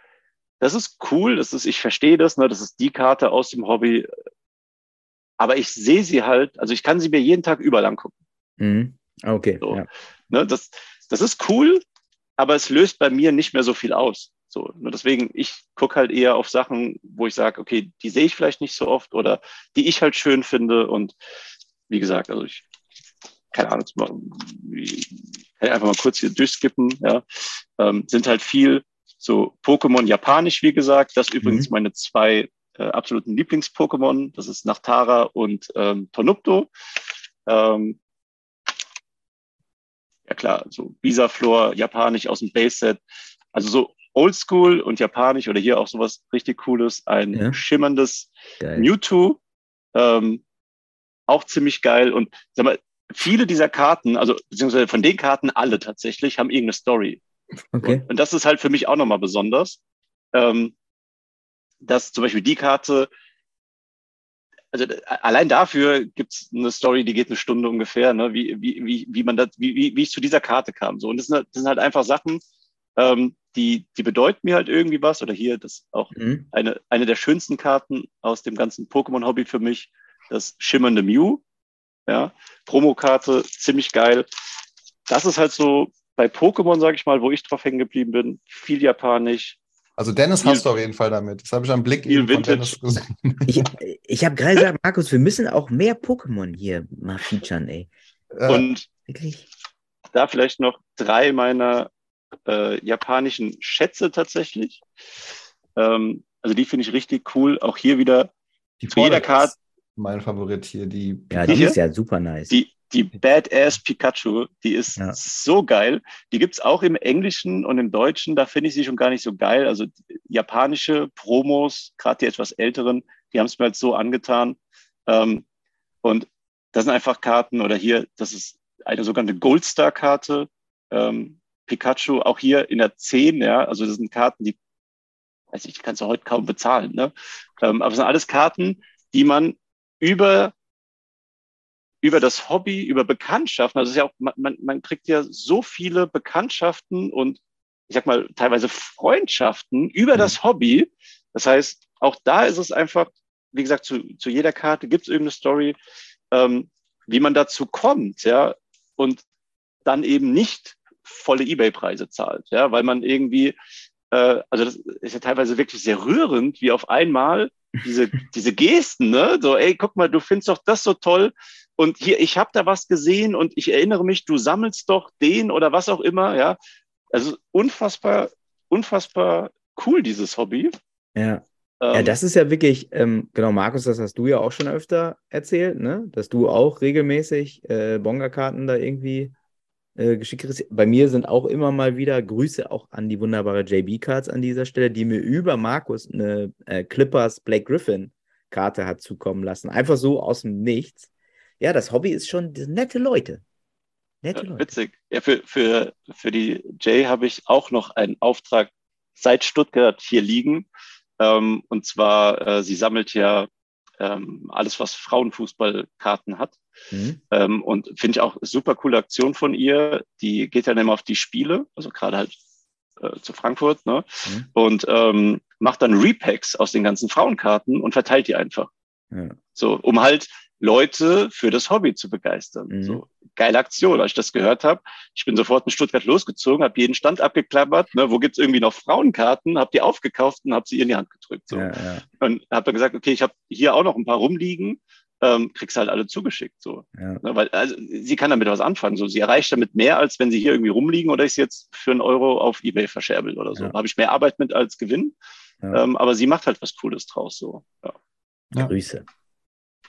das ist cool, das ist, ich verstehe das, ne, das ist die Karte aus dem Hobby. Aber ich sehe sie halt, also ich kann sie mir jeden Tag überall angucken. Mhm. Okay. So, ja. ne, das, das ist cool, aber es löst bei mir nicht mehr so viel aus. So, ne, deswegen, ich gucke halt eher auf Sachen, wo ich sage, okay, die sehe ich vielleicht nicht so oft oder die ich halt schön finde. Und wie gesagt, also ich, keine Ahnung, kann einfach mal kurz hier durchskippen, ja, ähm, sind halt viel so Pokémon Japanisch, wie gesagt. Das übrigens mhm. meine zwei äh, absoluten Lieblings-Pokémon. Das ist Nachtara und ähm, Tonupto. Ähm, ja klar, so Bisaflor, Japanisch aus dem Base-Set. Also so Oldschool und Japanisch oder hier auch sowas richtig Cooles. Ein ja. schimmerndes geil. Mewtwo. Ähm, auch ziemlich geil. Und sag mal, viele dieser Karten, also beziehungsweise von den Karten alle tatsächlich, haben irgendeine Story. Okay. Und, das ist halt für mich auch nochmal besonders, ähm, dass zum Beispiel die Karte, also allein dafür gibt's eine Story, die geht eine Stunde ungefähr, ne? wie, wie, wie, wie man das, wie, wie, wie ich zu dieser Karte kam. So, und das sind, halt, das sind halt einfach Sachen, ähm, die, die bedeuten mir halt irgendwie was. Oder hier, das ist auch mhm. eine, eine der schönsten Karten aus dem ganzen Pokémon-Hobby für mich, das schimmernde Mew. Ja, Promokarte, ziemlich geil. Das ist halt so bei Pokémon, sage ich mal, wo ich drauf hängen geblieben bin, viel Japanisch. Also Dennis viel, hast du auf jeden Fall damit. Das habe ich am Blick viel von Dennis gesehen. Ich, ich habe gerade gesagt, Markus, wir müssen auch mehr Pokémon hier mal featuren, ey. Und Wirklich? da vielleicht noch drei meiner äh, japanischen Schätze tatsächlich. Ähm, also die finde ich richtig cool. Auch hier wieder die jeder Karte. Mein Favorit hier, die. Ja, die, die ist ja super nice. Die, die Badass Pikachu, die ist ja. so geil. Die gibt es auch im Englischen und im Deutschen, da finde ich sie schon gar nicht so geil. Also japanische Promos, gerade die etwas älteren, die haben es mir halt so angetan. Ähm, und das sind einfach Karten, oder hier, das ist eine sogenannte Goldstar-Karte. Ähm, Pikachu, auch hier in der 10, ja, also das sind Karten, die, weiß ich, die kannst du heute kaum bezahlen, ne? Ähm, aber es sind alles Karten, die man über über das Hobby, über Bekanntschaften. Also es ist ja auch, man, man kriegt ja so viele Bekanntschaften und ich sag mal teilweise Freundschaften über mhm. das Hobby. Das heißt, auch da ist es einfach, wie gesagt, zu, zu jeder Karte gibt es irgendeine Story, ähm, wie man dazu kommt, ja, und dann eben nicht volle Ebay-Preise zahlt, ja, weil man irgendwie, äh, also das ist ja teilweise wirklich sehr rührend, wie auf einmal diese, diese Gesten, ne, so, ey, guck mal, du findest doch das so toll, und hier, ich habe da was gesehen und ich erinnere mich, du sammelst doch den oder was auch immer, ja. Also unfassbar, unfassbar cool, dieses Hobby. Ja. Ähm, ja, das ist ja wirklich, ähm, genau, Markus, das hast du ja auch schon öfter erzählt, ne? Dass du auch regelmäßig äh, Bonga-Karten da irgendwie äh, geschickt. Bei mir sind auch immer mal wieder Grüße auch an die wunderbare JB-Cards an dieser Stelle, die mir über Markus eine äh, Clippers Black Griffin Karte hat zukommen lassen. Einfach so aus dem Nichts. Ja, das Hobby ist schon nette Leute. Nette Leute. Witzig. Ja, für, für, für die Jay habe ich auch noch einen Auftrag seit Stuttgart hier liegen. Ähm, und zwar, äh, sie sammelt ja ähm, alles, was Frauenfußballkarten hat. Mhm. Ähm, und finde ich auch super coole Aktion von ihr. Die geht dann immer auf die Spiele, also gerade halt äh, zu Frankfurt, ne? Mhm. Und ähm, macht dann Repacks aus den ganzen Frauenkarten und verteilt die einfach. Ja. So, um halt Leute für das Hobby zu begeistern. Mhm. So, geile Aktion, als ich das gehört habe. Ich bin sofort in Stuttgart losgezogen, habe jeden Stand abgeklappert, ne, wo gibt's irgendwie noch Frauenkarten, habe die aufgekauft und habe sie ihr in die Hand gedrückt. So. Ja, ja. Und habe dann gesagt, okay, ich habe hier auch noch ein paar rumliegen, ähm, kriegst halt alle zugeschickt. So. Ja. Ne, weil also, sie kann damit was anfangen. So. Sie erreicht damit mehr, als wenn sie hier irgendwie rumliegen oder ich sie jetzt für einen Euro auf Ebay verscherbel oder so. Ja. Habe ich mehr Arbeit mit als Gewinn. Ähm, aber sie macht halt was Cooles draus. So. Ja. Grüße.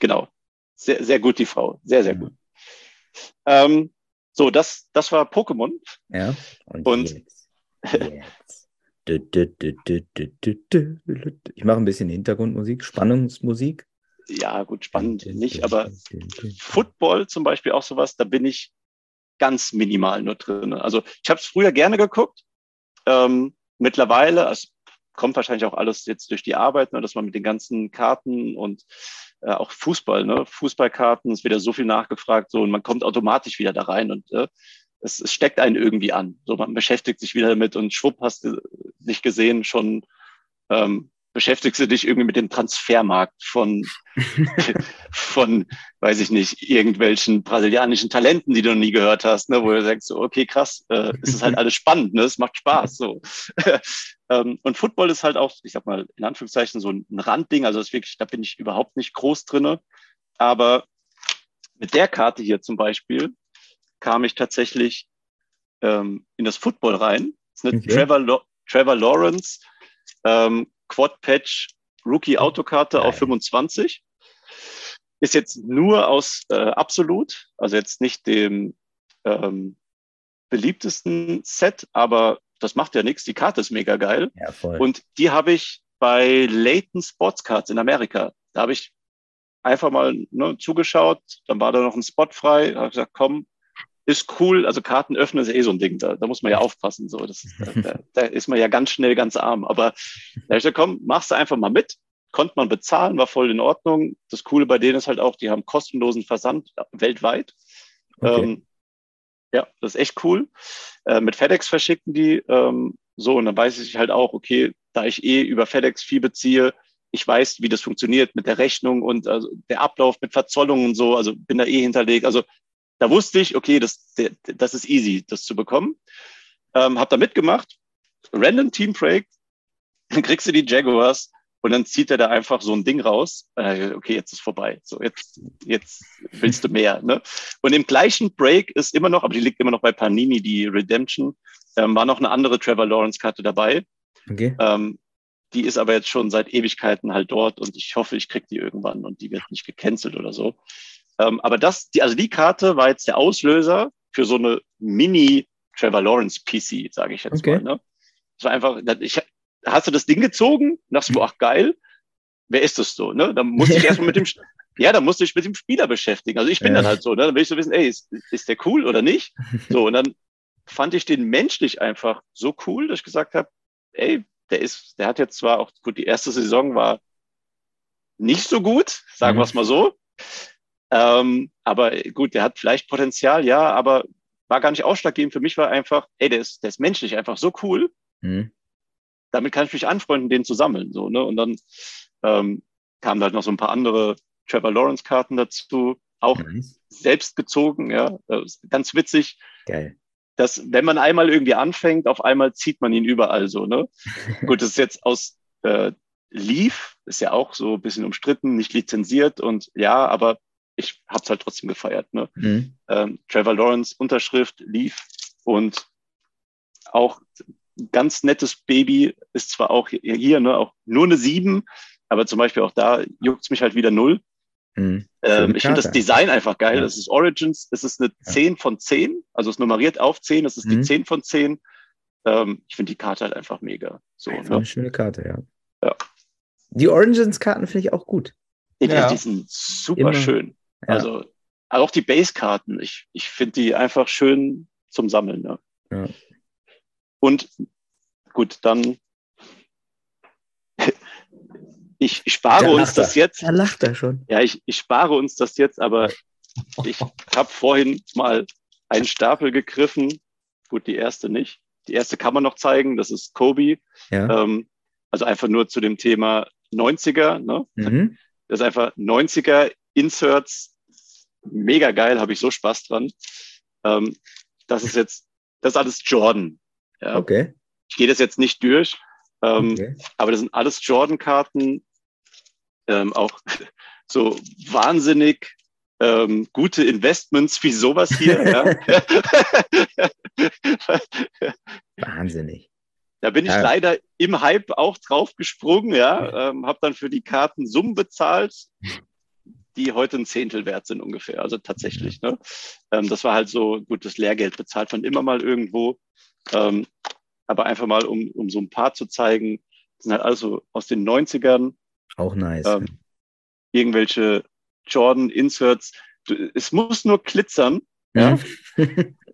Genau. Sehr, sehr gut, die Frau. Sehr, sehr gut. Ähm, so, das, das war Pokémon. Ja. Und, und jetzt, jetzt. Ich mache ein bisschen Hintergrundmusik, Spannungsmusik. Ja, gut, spannend nicht, aber Football zum Beispiel auch sowas, da bin ich ganz minimal nur drin. Also ich habe es früher gerne geguckt. Ähm, mittlerweile, es kommt wahrscheinlich auch alles jetzt durch die Arbeit, ne, dass man mit den ganzen Karten und äh, auch Fußball, ne? Fußballkarten, wird ja so viel nachgefragt, so und man kommt automatisch wieder da rein und äh, es, es steckt einen irgendwie an. So, man beschäftigt sich wieder damit und schwupp hast du dich gesehen, schon ähm, beschäftigst du dich irgendwie mit dem Transfermarkt von, von, weiß ich nicht, irgendwelchen brasilianischen Talenten, die du noch nie gehört hast, ne, wo du sagst, so, okay, krass, äh, es ist halt alles spannend, ne, es macht Spaß, so. ähm, und Football ist halt auch, ich sag mal, in Anführungszeichen so ein Randding, also das wirklich, da bin ich überhaupt nicht groß drinne, aber mit der Karte hier zum Beispiel kam ich tatsächlich ähm, in das Football rein. Das ist eine okay. Trevor, Trevor Lawrence ähm, Quad-Patch Rookie-Autokarte auf 25. Ist jetzt nur aus äh, Absolut, also jetzt nicht dem ähm, beliebtesten Set, aber das macht ja nichts. Die Karte ist mega geil. Ja. Und die habe ich bei Leighton Sports Cards in Amerika. Da habe ich einfach mal ne, zugeschaut, dann war da noch ein Spot frei, habe gesagt, komm, ist cool. Also Karten öffnen ist eh so ein Ding. Da, da muss man ja aufpassen. So, das, da, da ist man ja ganz schnell ganz arm. Aber da ich gesagt, komm, machst du einfach mal mit. Konnte man bezahlen, war voll in Ordnung. Das Coole bei denen ist halt auch, die haben kostenlosen Versand weltweit. Okay. Ähm, ja, das ist echt cool. Äh, mit FedEx verschicken die ähm, so und dann weiß ich halt auch, okay, da ich eh über FedEx viel beziehe, ich weiß, wie das funktioniert mit der Rechnung und also der Ablauf mit Verzollungen und so, also bin da eh hinterlegt. Also da wusste ich, okay, das, das ist easy, das zu bekommen. Ähm, hab da mitgemacht. Random Team Break. Dann kriegst du die Jaguars und dann zieht er da einfach so ein Ding raus. Äh, okay, jetzt ist vorbei. So, jetzt, jetzt willst du mehr. Ne? Und im gleichen Break ist immer noch, aber die liegt immer noch bei Panini, die Redemption, ähm, war noch eine andere Trevor Lawrence-Karte dabei. Okay. Ähm, die ist aber jetzt schon seit Ewigkeiten halt dort und ich hoffe, ich krieg die irgendwann und die wird nicht gecancelt oder so. Ähm, aber das, die, also die Karte war jetzt der Auslöser für so eine Mini Trevor Lawrence PC, sage ich jetzt okay. mal. Ne? Das war einfach, ich, hast du das Ding gezogen? Und dachte du, ach geil, wer ist das so? Ne? Dann musste ich erstmal mit dem, ja, dann musste ich mit dem Spieler beschäftigen. Also ich bin ja. dann halt so, ne? dann will ich so wissen, ey, ist, ist der cool oder nicht? So, und dann fand ich den menschlich einfach so cool, dass ich gesagt habe, ey, der ist, der hat jetzt zwar auch, gut, die erste Saison war nicht so gut, sagen mhm. wir es mal so. Ähm, aber gut, der hat vielleicht Potenzial, ja, aber war gar nicht ausschlaggebend. Für mich war einfach, ey, der ist, der ist menschlich einfach so cool. Mhm. Damit kann ich mich anfreunden, den zu sammeln. So, ne? Und dann ähm, kamen halt noch so ein paar andere Trevor Lawrence-Karten dazu, auch nice. selbst gezogen, ja. Ganz witzig. Geil. Dass, wenn man einmal irgendwie anfängt, auf einmal zieht man ihn überall so, ne? Gut, das ist jetzt aus äh, Leaf, ist ja auch so ein bisschen umstritten, nicht lizenziert und ja, aber ich habe es halt trotzdem gefeiert. Ne? Mhm. Ähm, Trevor Lawrence Unterschrift lief und auch ganz nettes Baby ist zwar auch hier ne, auch nur eine 7, aber zum Beispiel auch da juckt es mich halt wieder null. Mhm. Ähm, ich finde das Design einfach geil. Ja. Das ist Origins, es ist eine ja. 10 von 10, also es nummeriert auf 10, das ist mhm. die 10 von 10. Ähm, ich finde die Karte halt einfach mega. So, einfach ne? Eine schöne Karte, ja. ja. Die Origins-Karten finde ich auch gut. Die, ja. die sind super Immer. schön. Also, also auch die Base-Karten, ich, ich finde die einfach schön zum Sammeln. Ne? Ja. Und gut, dann ich, ich spare uns das jetzt. Da lacht er schon. Ja, ich, ich spare uns das jetzt, aber ich habe vorhin mal einen Stapel gegriffen. Gut, die erste nicht. Die erste kann man noch zeigen, das ist Kobe. Ja. Ähm, also einfach nur zu dem Thema 90er. Ne? Mhm. Das ist einfach 90er Inserts. Mega geil, habe ich so Spaß dran. Ähm, das ist jetzt, das ist alles Jordan. Ja? Okay. Ich gehe das jetzt nicht durch, ähm, okay. aber das sind alles Jordan-Karten, ähm, auch so wahnsinnig ähm, gute Investments wie sowas hier. ja. Wahnsinnig. Da bin ich ja. leider im Hype auch drauf gesprungen, ja, ähm, habe dann für die Karten Summen bezahlt, die heute ein Zehntel wert sind ungefähr. Also tatsächlich. Ne? Ähm, das war halt so gutes Lehrgeld bezahlt von immer mal irgendwo. Ähm, aber einfach mal, um, um so ein paar zu zeigen, das sind halt also aus den 90ern. Auch nice. Ähm, irgendwelche Jordan-Inserts. Es muss nur glitzern. Ja.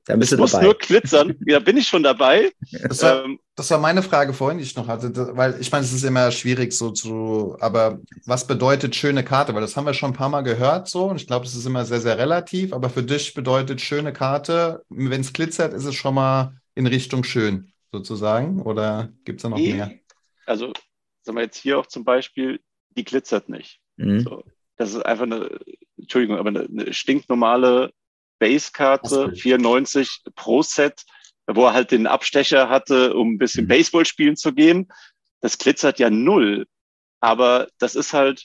da bist es muss dabei. nur glitzern. Da bin ich schon dabei. Das war, ähm, das war meine Frage vorhin, die ich noch hatte, weil ich meine, es ist immer schwierig so zu, aber was bedeutet schöne Karte? Weil das haben wir schon ein paar Mal gehört so und ich glaube, es ist immer sehr, sehr relativ, aber für dich bedeutet schöne Karte, wenn es glitzert, ist es schon mal in Richtung schön sozusagen? Oder gibt es da noch nee. mehr? Also, sagen wir jetzt hier auch zum Beispiel, die glitzert nicht. Mhm. So, das ist einfach eine, Entschuldigung, aber eine, eine stinknormale Base-Karte, 94 Pro Set, wo er halt den Abstecher hatte, um ein bisschen mhm. Baseball spielen zu gehen. Das glitzert ja null. Aber das ist halt,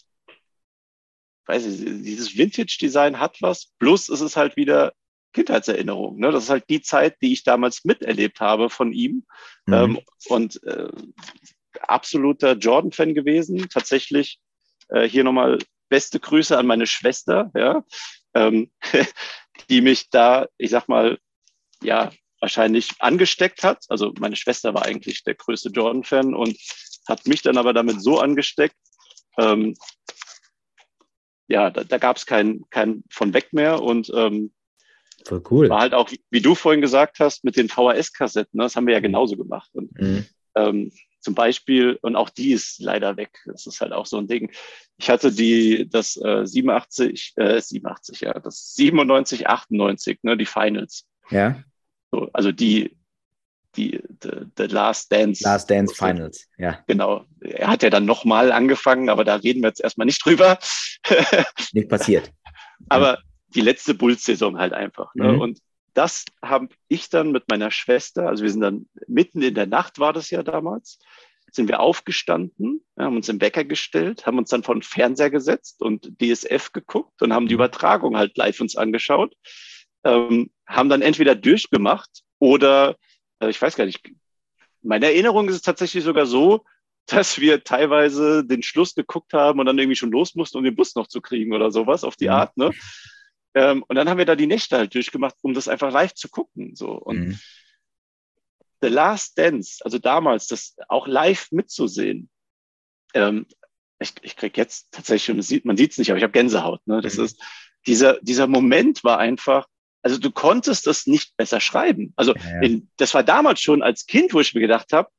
weiß ich, dieses Vintage-Design hat was. Plus ist es halt wieder Kindheitserinnerung. Ne? Das ist halt die Zeit, die ich damals miterlebt habe von ihm. Mhm. Ähm, und äh, absoluter Jordan-Fan gewesen. Tatsächlich äh, hier nochmal beste Grüße an meine Schwester, ja, ähm, die mich da, ich sag mal, ja, wahrscheinlich angesteckt hat. Also meine Schwester war eigentlich der größte Jordan-Fan und hat mich dann aber damit so angesteckt, ähm, ja, da, da gab es kein, kein von weg mehr und ähm, Voll cool. War halt auch, wie du vorhin gesagt hast, mit den VHS-Kassetten, ne? das haben wir ja genauso gemacht. Und, mhm. ähm, zum Beispiel, und auch die ist leider weg. Das ist halt auch so ein Ding. Ich hatte die, das äh, 87, äh, 87, ja, das 97, 98, ne, die Finals. Ja. So, also die, die, the, the Last Dance. Last Dance Finals, ja. Genau. Er hat ja dann nochmal angefangen, aber da reden wir jetzt erstmal nicht drüber. nicht passiert. aber die letzte Bulls-Saison halt einfach. Ne? Mhm. Und das habe ich dann mit meiner Schwester, also wir sind dann mitten in der Nacht war das ja damals, sind wir aufgestanden, haben uns im Wecker gestellt, haben uns dann vor den Fernseher gesetzt und DSF geguckt und haben die mhm. Übertragung halt live uns angeschaut, ähm, haben dann entweder durchgemacht oder, äh, ich weiß gar nicht, meine Erinnerung ist es tatsächlich sogar so, dass wir teilweise den Schluss geguckt haben und dann irgendwie schon los mussten, um den Bus noch zu kriegen oder sowas auf die mhm. Art. Ne? Ähm, und dann haben wir da die Nächte halt durchgemacht, um das einfach live zu gucken. So. Und mhm. The Last Dance, also damals, das auch live mitzusehen, ähm, ich, ich krieg jetzt tatsächlich, man sieht sieht's nicht, aber ich habe Gänsehaut. Ne? Das mhm. ist dieser dieser Moment war einfach, also du konntest das nicht besser schreiben. Also ja. in, das war damals schon als Kind, wo ich mir gedacht habe,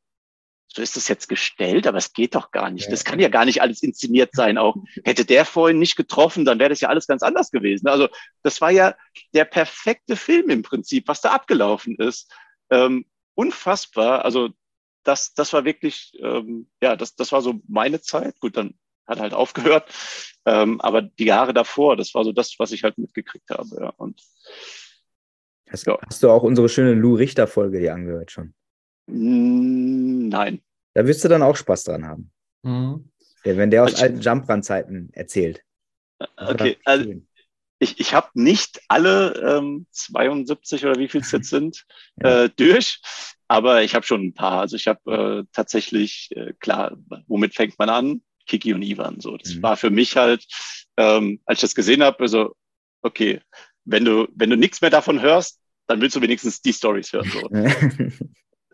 so ist das jetzt gestellt, aber es geht doch gar nicht. Das kann ja gar nicht alles inszeniert sein. Auch hätte der vorhin nicht getroffen, dann wäre das ja alles ganz anders gewesen. Also das war ja der perfekte Film im Prinzip, was da abgelaufen ist. Ähm, unfassbar. Also das, das war wirklich, ähm, ja, das, das war so meine Zeit. Gut, dann hat halt aufgehört. Ähm, aber die Jahre davor, das war so das, was ich halt mitgekriegt habe. Ja. Und, hast, ja. hast du auch unsere schöne Lou Richter-Folge dir angehört schon? Nein. Da wirst du dann auch Spaß dran haben. Mhm. Wenn der aus also, alten Jump-Run-Zeiten erzählt. Okay, also ich, ich habe nicht alle ähm, 72 oder wie viel es jetzt sind ja. äh, durch, aber ich habe schon ein paar. Also ich habe äh, tatsächlich, äh, klar, womit fängt man an? Kiki und Ivan. So, das mhm. war für mich halt, ähm, als ich das gesehen habe, also okay, wenn du wenn du nichts mehr davon hörst, dann willst du wenigstens die Stories hören. So.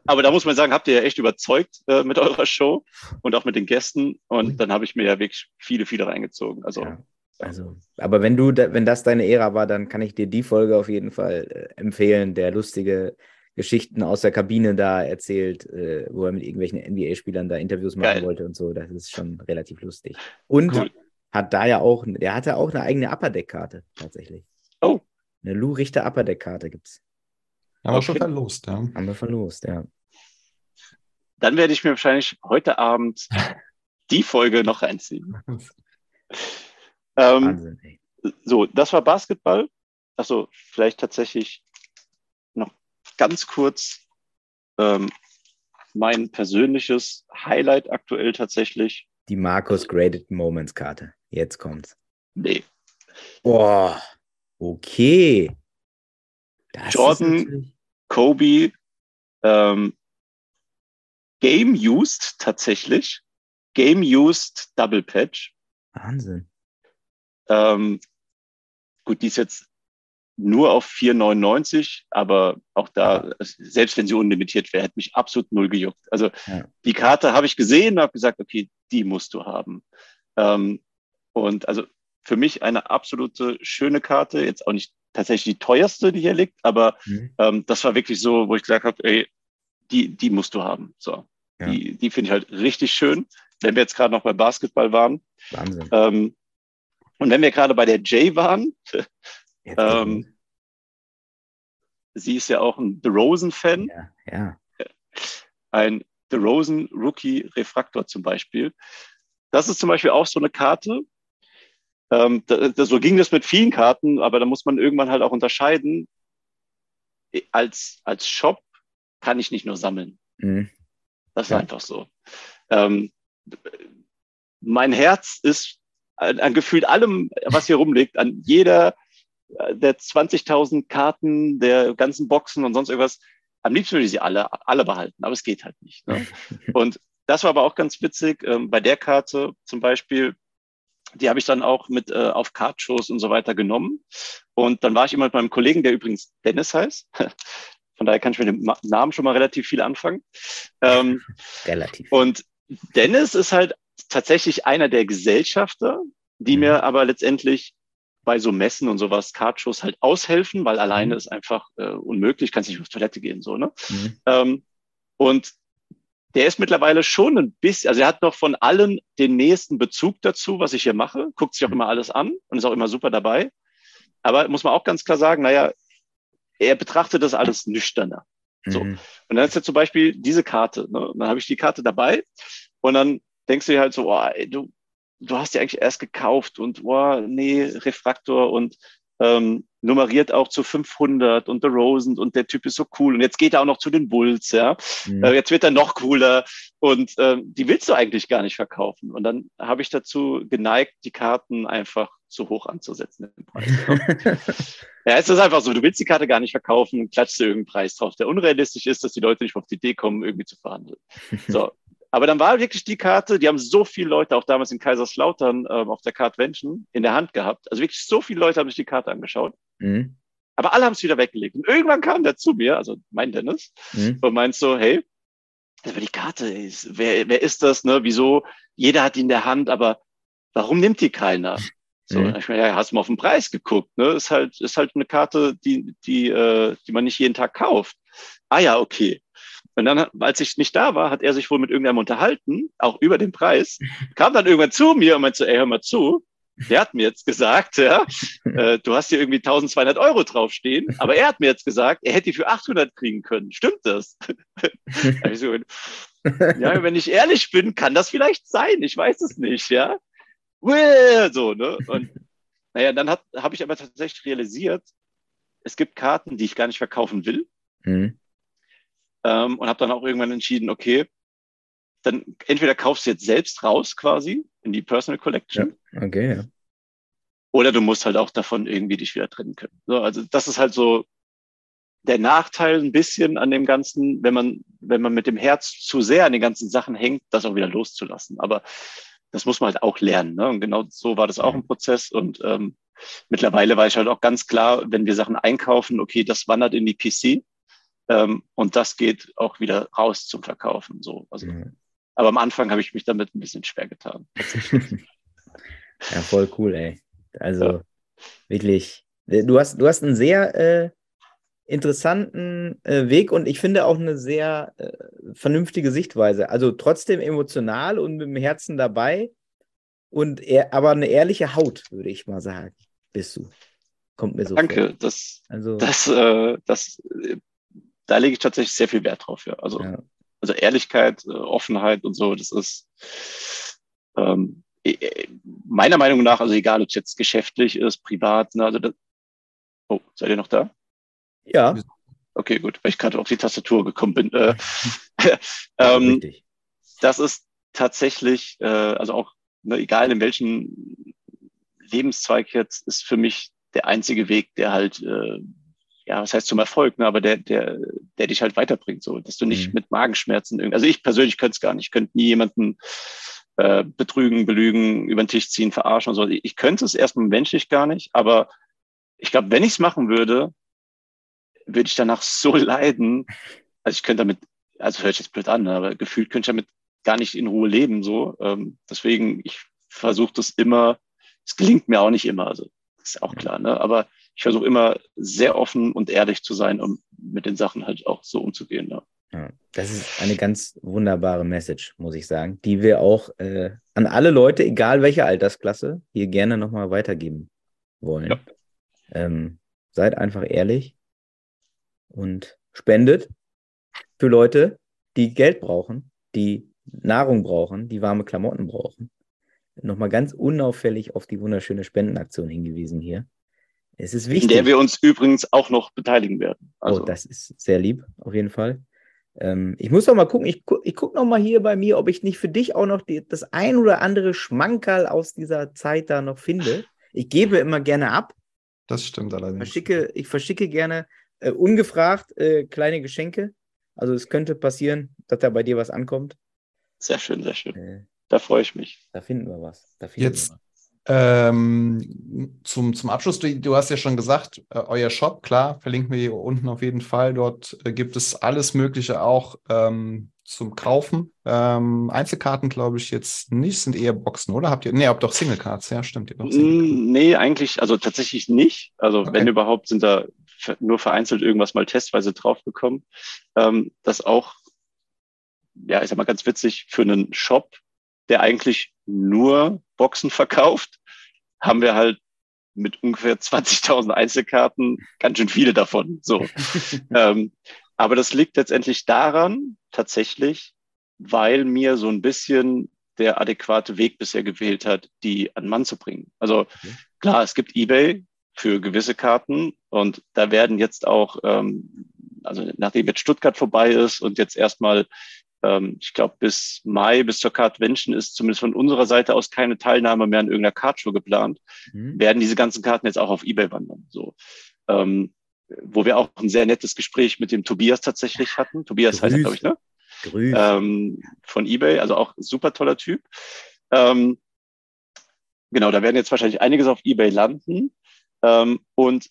Aber da muss man sagen, habt ihr ja echt überzeugt äh, mit eurer Show und auch mit den Gästen. Und mhm. dann habe ich mir ja wirklich viele, viele reingezogen. Also ja. Also, aber wenn du, wenn das deine Ära war, dann kann ich dir die Folge auf jeden Fall äh, empfehlen, der lustige Geschichten aus der Kabine da erzählt, äh, wo er mit irgendwelchen NBA-Spielern da Interviews machen Geil. wollte und so. Das ist schon relativ lustig. Und cool. hat da ja auch, der hatte auch eine eigene Upper Deck-Karte tatsächlich. Oh. Eine Lou Richter Upper Deck-Karte gibt's. Haben wir schon verlost, ja. Haben wir verlost, ja. Dann werde ich mir wahrscheinlich heute Abend die Folge noch reinziehen. Ähm, Wahnsinn, so, das war Basketball. Also vielleicht tatsächlich noch ganz kurz ähm, mein persönliches Highlight aktuell tatsächlich. Die Markus Graded Moments Karte. Jetzt kommt's. Nee. Boah, okay. Das Jordan, Kobe, ähm, Game Used tatsächlich. Game Used Double Patch. Wahnsinn. Ähm, gut, die ist jetzt nur auf 4,99, aber auch da, selbst wenn sie unlimitiert wäre, hätte mich absolut null gejuckt. Also ja. die Karte habe ich gesehen und habe gesagt, okay, die musst du haben. Ähm, und also für mich eine absolute schöne Karte, jetzt auch nicht tatsächlich die teuerste, die hier liegt, aber mhm. ähm, das war wirklich so, wo ich gesagt habe, ey, die, die musst du haben. So, ja. die, die finde ich halt richtig schön. Wenn wir jetzt gerade noch bei Basketball waren. Wahnsinn. Ähm, und wenn wir gerade bei der Jay waren, ähm, sie ist ja auch ein The Rosen-Fan. Ja, ja. Ein The Rosen Rookie Refraktor zum Beispiel. Das ist zum Beispiel auch so eine Karte. Ähm, da, da, so ging das mit vielen Karten, aber da muss man irgendwann halt auch unterscheiden. Als, als Shop kann ich nicht nur sammeln. Mhm. Das ist ja. einfach so. Ähm, mein Herz ist an, an gefühlt allem, was hier rumliegt, an jeder äh, der 20.000 Karten, der ganzen Boxen und sonst irgendwas. Am liebsten würde ich sie alle, alle behalten, aber es geht halt nicht. Ne? Und das war aber auch ganz witzig. Ähm, bei der Karte zum Beispiel, die habe ich dann auch mit äh, auf Kartshows und so weiter genommen. Und dann war ich immer mit meinem Kollegen, der übrigens Dennis heißt. Von daher kann ich mit dem Namen schon mal relativ viel anfangen. Ähm, relativ. Und Dennis ist halt tatsächlich einer der Gesellschafter, die mhm. mir aber letztendlich bei so Messen und sowas, Kartshows halt aushelfen, weil alleine mhm. ist einfach äh, unmöglich, kannst nicht auf Toilette gehen, so, ne? Mhm. Ähm, und der ist mittlerweile schon ein bisschen, also er hat noch von allen den nächsten Bezug dazu, was ich hier mache, guckt sich auch mhm. immer alles an und ist auch immer super dabei. Aber muss man auch ganz klar sagen, naja, er betrachtet das alles nüchterner. So. Mhm. Und dann ist ja zum Beispiel diese Karte. Ne? Dann habe ich die Karte dabei und dann denkst du dir halt so, oh, ey, du, du hast die eigentlich erst gekauft und oh, nee, Refraktor und ähm, nummeriert auch zu 500 und The Rosen und der Typ ist so cool und jetzt geht er auch noch zu den Bulls, ja. Mhm. Äh, jetzt wird er noch cooler und ähm, die willst du eigentlich gar nicht verkaufen. Und dann habe ich dazu geneigt, die Karten einfach zu hoch anzusetzen im Preis. Ja, es ist einfach so, du willst die Karte gar nicht verkaufen klatschst dir irgendeinen Preis drauf, der unrealistisch ist, dass die Leute nicht auf die Idee kommen, irgendwie zu verhandeln. So, aber dann war wirklich die Karte, die haben so viele Leute, auch damals in Kaiserslautern ähm, auf der Cardvention, in der Hand gehabt. Also wirklich so viele Leute haben sich die Karte angeschaut. Mhm. Aber alle haben es wieder weggelegt. Und irgendwann kam der zu mir, also mein Dennis, mhm. und meint so, hey, aber die Karte, ist, wer, wer ist das? Ne? Wieso? Jeder hat die in der Hand, aber warum nimmt die keiner? So, mhm. ich meine, ja, hast du mal auf den Preis geguckt, ne? Ist halt, ist halt eine Karte, die, die, äh, die man nicht jeden Tag kauft. Ah ja, okay. Und dann, als ich nicht da war, hat er sich wohl mit irgendjemandem unterhalten, auch über den Preis, kam dann irgendwann zu mir und meinte so, ey, hör mal zu, der hat mir jetzt gesagt, ja, äh, du hast hier irgendwie 1200 Euro draufstehen, aber er hat mir jetzt gesagt, er hätte die für 800 kriegen können. Stimmt das? ja, wenn ich ehrlich bin, kann das vielleicht sein. Ich weiß es nicht, ja. So, ne? Und naja, dann habe ich aber tatsächlich realisiert, es gibt Karten, die ich gar nicht verkaufen will. Mhm ähm, und habe dann auch irgendwann entschieden, okay, dann entweder kaufst du jetzt selbst raus quasi in die Personal Collection. Ja, okay, ja. oder du musst halt auch davon irgendwie dich wieder trennen können. So, also das ist halt so der Nachteil ein bisschen an dem Ganzen, wenn man, wenn man mit dem Herz zu sehr an den ganzen Sachen hängt, das auch wieder loszulassen. Aber das muss man halt auch lernen. Ne? Und genau so war das auch ein Prozess. Und ähm, mittlerweile weiß ich halt auch ganz klar, wenn wir Sachen einkaufen, okay, das wandert in die PC ähm, und das geht auch wieder raus zum Verkaufen. So, also, mhm. Aber am Anfang habe ich mich damit ein bisschen schwer getan. ja, voll cool, ey. Also ja. wirklich, du hast, du hast einen sehr äh, interessanten äh, Weg und ich finde auch eine sehr äh, vernünftige Sichtweise. Also trotzdem emotional und mit dem Herzen dabei und er, aber eine ehrliche Haut, würde ich mal sagen, bist du. Kommt mir so Danke, vor. das, also, das, äh, das, da lege ich tatsächlich sehr viel Wert drauf. Ja. Also, ja. also Ehrlichkeit, äh, Offenheit und so, das ist ähm, meiner Meinung nach, also egal, ob es jetzt geschäftlich ist, privat, ne, also das, oh, seid ihr noch da? Ja. Okay, gut, weil ich gerade auf die Tastatur gekommen bin. Äh, ähm, das ist tatsächlich, äh, also auch, ne, egal in welchem Lebenszweig jetzt, ist für mich der einzige Weg, der halt, äh, ja, was heißt zum Erfolg, ne, aber der, der, der dich halt weiterbringt, so, dass du nicht mhm. mit Magenschmerzen irgendwie, also ich persönlich könnte es gar nicht, ich könnte nie jemanden äh, betrügen, belügen, über den Tisch ziehen, verarschen und so. Ich könnte es erstmal menschlich gar nicht, aber ich glaube, wenn ich es machen würde, würde ich danach so leiden. Also ich könnte damit, also hört sich jetzt blöd an, aber gefühlt könnte ich damit gar nicht in Ruhe leben. So, ähm, deswegen ich versuche das immer. Es gelingt mir auch nicht immer, also ist auch klar. Ne? Aber ich versuche immer sehr offen und ehrlich zu sein, um mit den Sachen halt auch so umzugehen. Ne? Ja, das ist eine ganz wunderbare Message, muss ich sagen, die wir auch äh, an alle Leute, egal welche Altersklasse, hier gerne nochmal weitergeben wollen. Ja. Ähm, seid einfach ehrlich, und spendet für Leute, die Geld brauchen, die Nahrung brauchen, die warme Klamotten brauchen. Nochmal ganz unauffällig auf die wunderschöne Spendenaktion hingewiesen hier. Es ist wichtig. In der wir uns übrigens auch noch beteiligen werden. Oh, also. Oh, das ist sehr lieb, auf jeden Fall. Ähm, ich muss noch mal gucken, ich, gu ich gucke noch mal hier bei mir, ob ich nicht für dich auch noch die, das ein oder andere Schmankerl aus dieser Zeit da noch finde. Ich gebe immer gerne ab. Das stimmt allerdings. Verschicke, ich verschicke gerne äh, ungefragt äh, kleine Geschenke. Also es könnte passieren, dass da bei dir was ankommt. Sehr schön, sehr schön. Äh, da freue ich mich. Da finden wir was. Finden Jetzt wir was. Ähm, zum, zum Abschluss, du, du, hast ja schon gesagt, äh, euer Shop, klar, verlinken wir hier unten auf jeden Fall. Dort äh, gibt es alles Mögliche auch ähm, zum Kaufen. Ähm, Einzelkarten glaube ich jetzt nicht, sind eher Boxen, oder? Habt ihr, nee, habt doch Single Cards, ja, stimmt. Ihr nee, eigentlich, also tatsächlich nicht. Also okay. wenn überhaupt, sind da nur vereinzelt irgendwas mal testweise drauf bekommen. Ähm, das auch, ja, ich sag mal ganz witzig, für einen Shop, der eigentlich nur Boxen verkauft, haben wir halt mit ungefähr 20.000 Einzelkarten ganz schön viele davon. So. ähm, aber das liegt letztendlich daran, tatsächlich, weil mir so ein bisschen der adäquate Weg bisher gewählt hat, die an Mann zu bringen. Also klar, es gibt eBay, für gewisse Karten. Und da werden jetzt auch, ähm, also nachdem jetzt Stuttgart vorbei ist und jetzt erstmal, ähm, ich glaube, bis Mai, bis zur Cardvention ist zumindest von unserer Seite aus keine Teilnahme mehr an irgendeiner Cardshow geplant, mhm. werden diese ganzen Karten jetzt auch auf Ebay wandern. So. Ähm, wo wir auch ein sehr nettes Gespräch mit dem Tobias tatsächlich hatten. Tobias Grüß. heißt er, glaube ich, ne? Ähm, von eBay, also auch super toller Typ. Ähm, genau, da werden jetzt wahrscheinlich einiges auf eBay landen. Ähm, und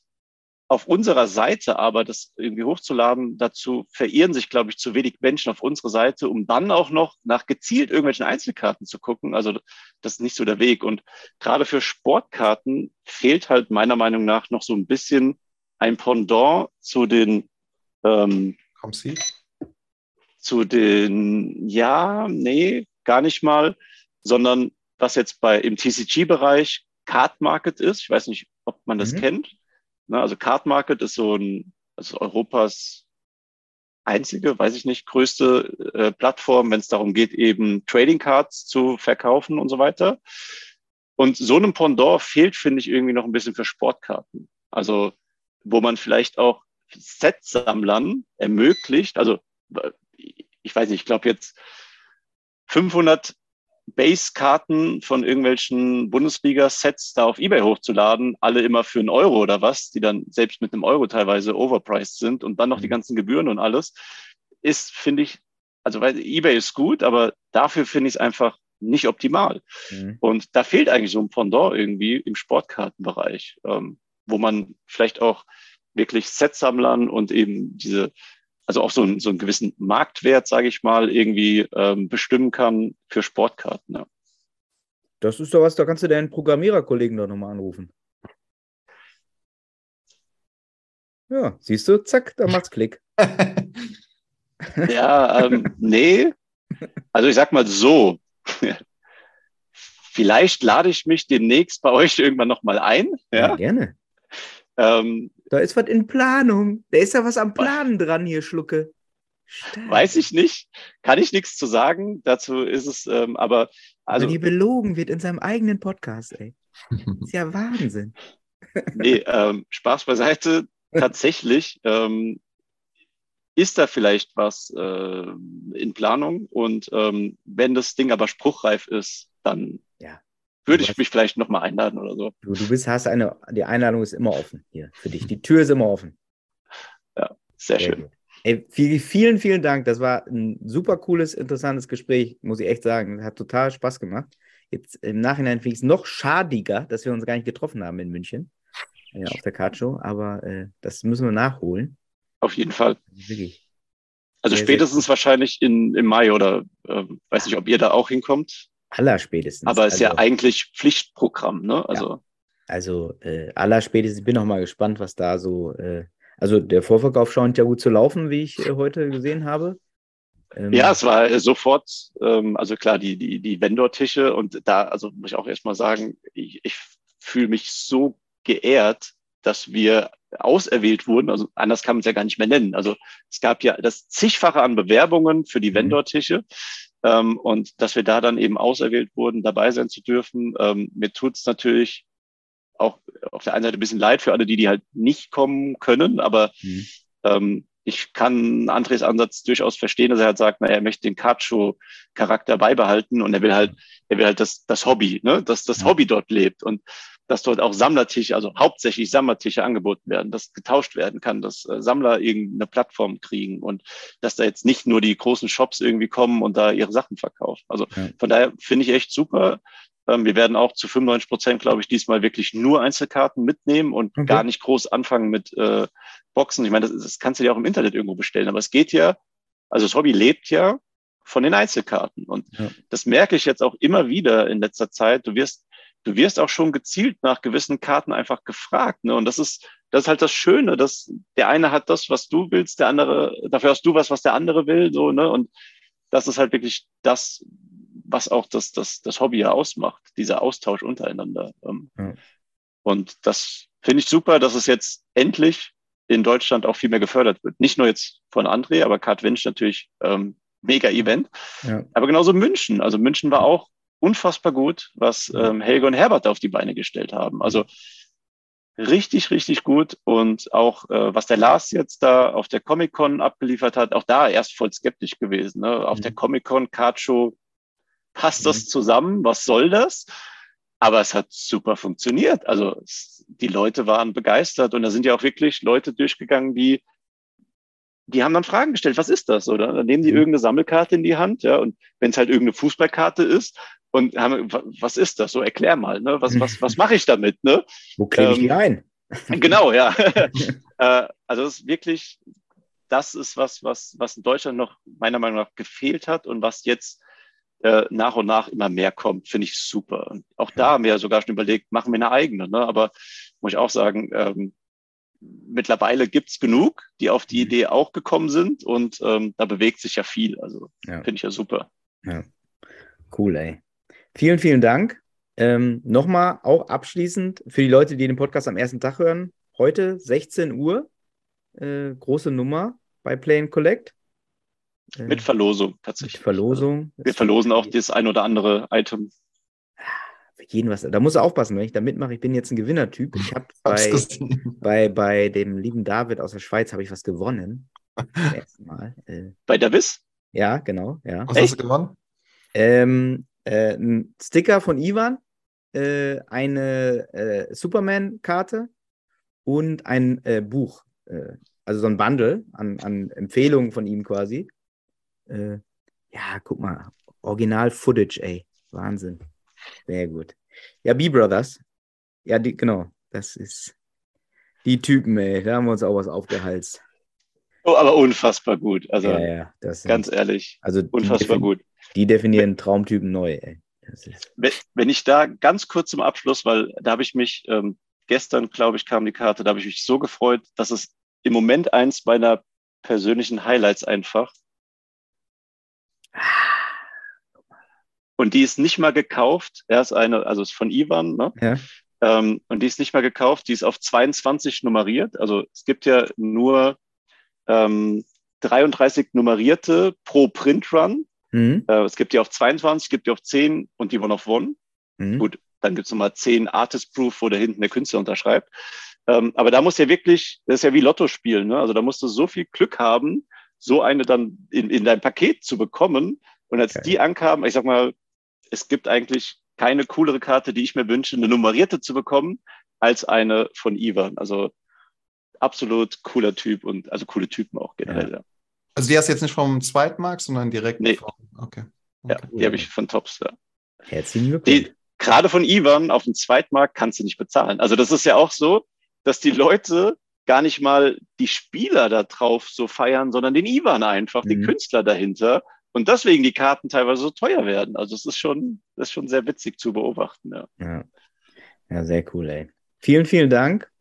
auf unserer Seite aber das irgendwie hochzuladen, dazu verirren sich, glaube ich, zu wenig Menschen auf unsere Seite, um dann auch noch nach gezielt irgendwelchen Einzelkarten zu gucken. Also das ist nicht so der Weg. Und gerade für Sportkarten fehlt halt meiner Meinung nach noch so ein bisschen ein Pendant zu den ähm, zu den, ja, nee, gar nicht mal, sondern was jetzt bei im TCG-Bereich Card Market ist. Ich weiß nicht, ob man das mhm. kennt. Na, also Card Market ist so ein, also Europas einzige, weiß ich nicht, größte äh, Plattform, wenn es darum geht, eben Trading Cards zu verkaufen und so weiter. Und so einem Pendant fehlt, finde ich, irgendwie noch ein bisschen für Sportkarten. Also, wo man vielleicht auch Set-Sammlern ermöglicht, also ich weiß nicht, ich glaube jetzt 500 Base-Karten von irgendwelchen Bundesliga-Sets da auf Ebay hochzuladen, alle immer für einen Euro oder was, die dann selbst mit einem Euro teilweise overpriced sind und dann noch die mhm. ganzen Gebühren und alles, ist, finde ich, also weil Ebay ist gut, aber dafür finde ich es einfach nicht optimal. Mhm. Und da fehlt eigentlich so ein Pendant irgendwie im Sportkartenbereich, ähm, wo man vielleicht auch wirklich Setsammlern und eben diese, also auch so, ein, so einen gewissen Marktwert, sage ich mal, irgendwie ähm, bestimmen kann für Sportkarten. Ja. Das ist doch was, da kannst du deinen Programmiererkollegen doch nochmal anrufen. Ja, siehst du, zack, da macht's Klick. ja, ähm, nee. Also ich sag mal so, vielleicht lade ich mich demnächst bei euch irgendwann nochmal ein. Ja, ja gerne. Ähm, da ist was in Planung. Da ist ja was am Planen dran hier, Schlucke. Stark. Weiß ich nicht. Kann ich nichts zu sagen. Dazu ist es, ähm, aber. Also, Wenn hier belogen wird in seinem eigenen Podcast, ey. ist ja Wahnsinn. nee, ähm, Spaß beiseite. Tatsächlich ähm, ist da vielleicht was äh, in Planung und ähm, wenn das Ding aber spruchreif ist, dann. Würde ich mich vielleicht nochmal einladen oder so. Du, du bist, hast eine, die Einladung ist immer offen hier für dich. Die Tür ist immer offen. Ja, sehr, sehr schön. Gut. Ey, vielen, vielen Dank. Das war ein super cooles, interessantes Gespräch, muss ich echt sagen. Hat total Spaß gemacht. Jetzt im Nachhinein finde ich es noch schadiger, dass wir uns gar nicht getroffen haben in München äh, auf der Card-Show, aber äh, das müssen wir nachholen. Auf jeden Fall. Wirklich. Also sehr, spätestens sehr wahrscheinlich in, im Mai oder äh, weiß nicht, ob ihr da auch hinkommt. Allerspätestens. Aber ist also, ja eigentlich Pflichtprogramm, ne? Also, ja. also äh, allerspätestens, ich bin noch mal gespannt, was da so. Äh, also der Vorverkauf scheint ja gut zu laufen, wie ich äh, heute gesehen habe. Ähm, ja, es war äh, sofort, ähm, also klar, die, die, die Vendor-Tische und da, also muss ich auch erstmal sagen, ich, ich fühle mich so geehrt, dass wir auserwählt wurden. Also anders kann man es ja gar nicht mehr nennen. Also es gab ja das zigfache an Bewerbungen für die mhm. Vendor-Tische. Ähm, und dass wir da dann eben auserwählt wurden, dabei sein zu dürfen. Ähm, mir tut es natürlich auch auf der einen Seite ein bisschen leid für alle, die, die halt nicht kommen können, aber mhm. ähm, ich kann Andres Ansatz durchaus verstehen, dass er halt sagt, naja, er möchte den Card-Show-Charakter beibehalten und er will halt, er will halt das, das Hobby, ne, dass das Hobby dort lebt. Und dass dort auch Sammlertische, also hauptsächlich Sammlertische angeboten werden, dass getauscht werden kann, dass äh, Sammler irgendeine Plattform kriegen und dass da jetzt nicht nur die großen Shops irgendwie kommen und da ihre Sachen verkaufen. Also ja. von daher finde ich echt super. Ähm, wir werden auch zu 95 Prozent, glaube ich, diesmal wirklich nur Einzelkarten mitnehmen und okay. gar nicht groß anfangen mit äh, Boxen. Ich meine, das, das kannst du dir auch im Internet irgendwo bestellen, aber es geht ja, also das Hobby lebt ja von den Einzelkarten. Und ja. das merke ich jetzt auch immer wieder in letzter Zeit. Du wirst du wirst auch schon gezielt nach gewissen Karten einfach gefragt. Ne? Und das ist, das ist halt das Schöne, dass der eine hat das, was du willst, der andere, dafür hast du was, was der andere will, so, ne? Und das ist halt wirklich das, was auch das, das, das Hobby ja ausmacht, dieser Austausch untereinander. Ähm. Ja. Und das finde ich super, dass es jetzt endlich in Deutschland auch viel mehr gefördert wird. Nicht nur jetzt von André, aber Card Winch natürlich ähm, mega Event. Ja. Aber genauso München. Also München war auch unfassbar gut, was ähm, Helge und Herbert auf die Beine gestellt haben. Also richtig, richtig gut. Und auch äh, was der Lars jetzt da auf der Comic-Con abgeliefert hat, auch da erst voll skeptisch gewesen. Ne? Auf mhm. der Comic-Con Card Show passt mhm. das zusammen? Was soll das? Aber es hat super funktioniert. Also es, die Leute waren begeistert und da sind ja auch wirklich Leute durchgegangen, die die haben dann Fragen gestellt, was ist das? Oder dann nehmen die mhm. irgendeine Sammelkarte in die Hand, ja, und wenn es halt irgendeine Fußballkarte ist, und haben, was ist das? So erklär mal, ne? Was, was, was mache ich damit? Ne? Wo klebe ich ähm, die ein? genau, ja. äh, also es ist wirklich, das ist was, was, was in Deutschland noch meiner Meinung nach gefehlt hat und was jetzt äh, nach und nach immer mehr kommt, finde ich super. Und auch da haben wir ja sogar schon überlegt, machen wir eine eigene. Ne? Aber muss ich auch sagen, ähm, mittlerweile gibt's genug, die auf die mhm. Idee auch gekommen sind und ähm, da bewegt sich ja viel. Also ja. finde ich ja super. Ja. Cool, ey. Vielen, vielen Dank. Ähm, Nochmal auch abschließend für die Leute, die den Podcast am ersten Tag hören. Heute 16 Uhr, äh, große Nummer bei Play and Collect. Äh, mit Verlosung tatsächlich. Mit Verlosung. Wir verlosen auch das ein oder andere Item. Für jeden was. Da muss er aufpassen, wenn ich da mitmache. Ich bin jetzt ein Gewinnertyp. Ich habe bei, bei, bei dem lieben David aus der Schweiz habe ich was gewonnen. Mal. Äh, bei Davis? Ja, genau. Ja. Was Echt? hast du gewonnen? Ähm, Äh, ein Sticker von Ivan, äh, eine äh, Superman-Karte und ein äh, Buch. Äh, also so ein Bundle an, an Empfehlungen von ihm quasi. Äh, ja, guck mal. Original-Footage, ey. Wahnsinn. Sehr gut. Ja, B-Brothers. Ja, die, genau. Das ist die Typen, ey. Da haben wir uns auch was aufgehalst. Oh, aber unfassbar gut. Also ja, ja, ganz ehrlich, also unfassbar gut. Die definieren Traumtypen neu, ey. Wenn ich da ganz kurz zum Abschluss, weil da habe ich mich ähm, gestern, glaube ich, kam die Karte, da habe ich mich so gefreut, dass es im Moment eins meiner persönlichen Highlights einfach. Und die ist nicht mal gekauft. Er ist eine, also ist von Ivan, ne? Ja. Ähm, und die ist nicht mal gekauft. Die ist auf 22 nummeriert. Also es gibt ja nur ähm, 33 nummerierte pro Printrun. Mhm. Äh, es gibt die auf 22, es gibt die auf 10 und die One of One. Mhm. Gut, dann gibt es nochmal 10 Artist Proof, wo da hinten der Künstler unterschreibt. Ähm, aber da muss ja wirklich, das ist ja wie Lotto spielen, ne? Also da musst du so viel Glück haben, so eine dann in, in dein Paket zu bekommen. Und als okay. die ankamen, ich sag mal, es gibt eigentlich keine coolere Karte, die ich mir wünsche, eine nummerierte zu bekommen, als eine von Ivan. Also absolut cooler Typ und also coole Typen auch generell. Ja. Also die hast du jetzt nicht vom Zweitmarkt, sondern direkt nee. vom. Okay. okay. Ja, die habe ich von Tops. Ja. Herzlichen Glückwunsch. Gerade von Ivan auf dem Zweitmarkt kannst du nicht bezahlen. Also das ist ja auch so, dass die Leute gar nicht mal die Spieler da drauf so feiern, sondern den Ivan einfach, mhm. den Künstler dahinter. Und deswegen die Karten teilweise so teuer werden. Also es ist schon, das ist schon sehr witzig zu beobachten. Ja. ja. Ja, sehr cool, ey. Vielen, vielen Dank.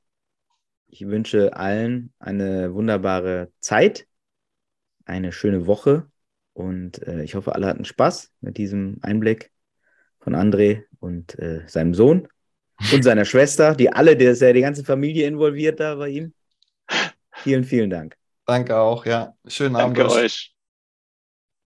Ich wünsche allen eine wunderbare Zeit, eine schöne Woche und äh, ich hoffe, alle hatten Spaß mit diesem Einblick von André und äh, seinem Sohn und seiner Schwester, die alle, der ist ja die ganze Familie involviert da bei ihm. Vielen, vielen Dank. Danke auch, ja. Schönen Abend. Danke euch.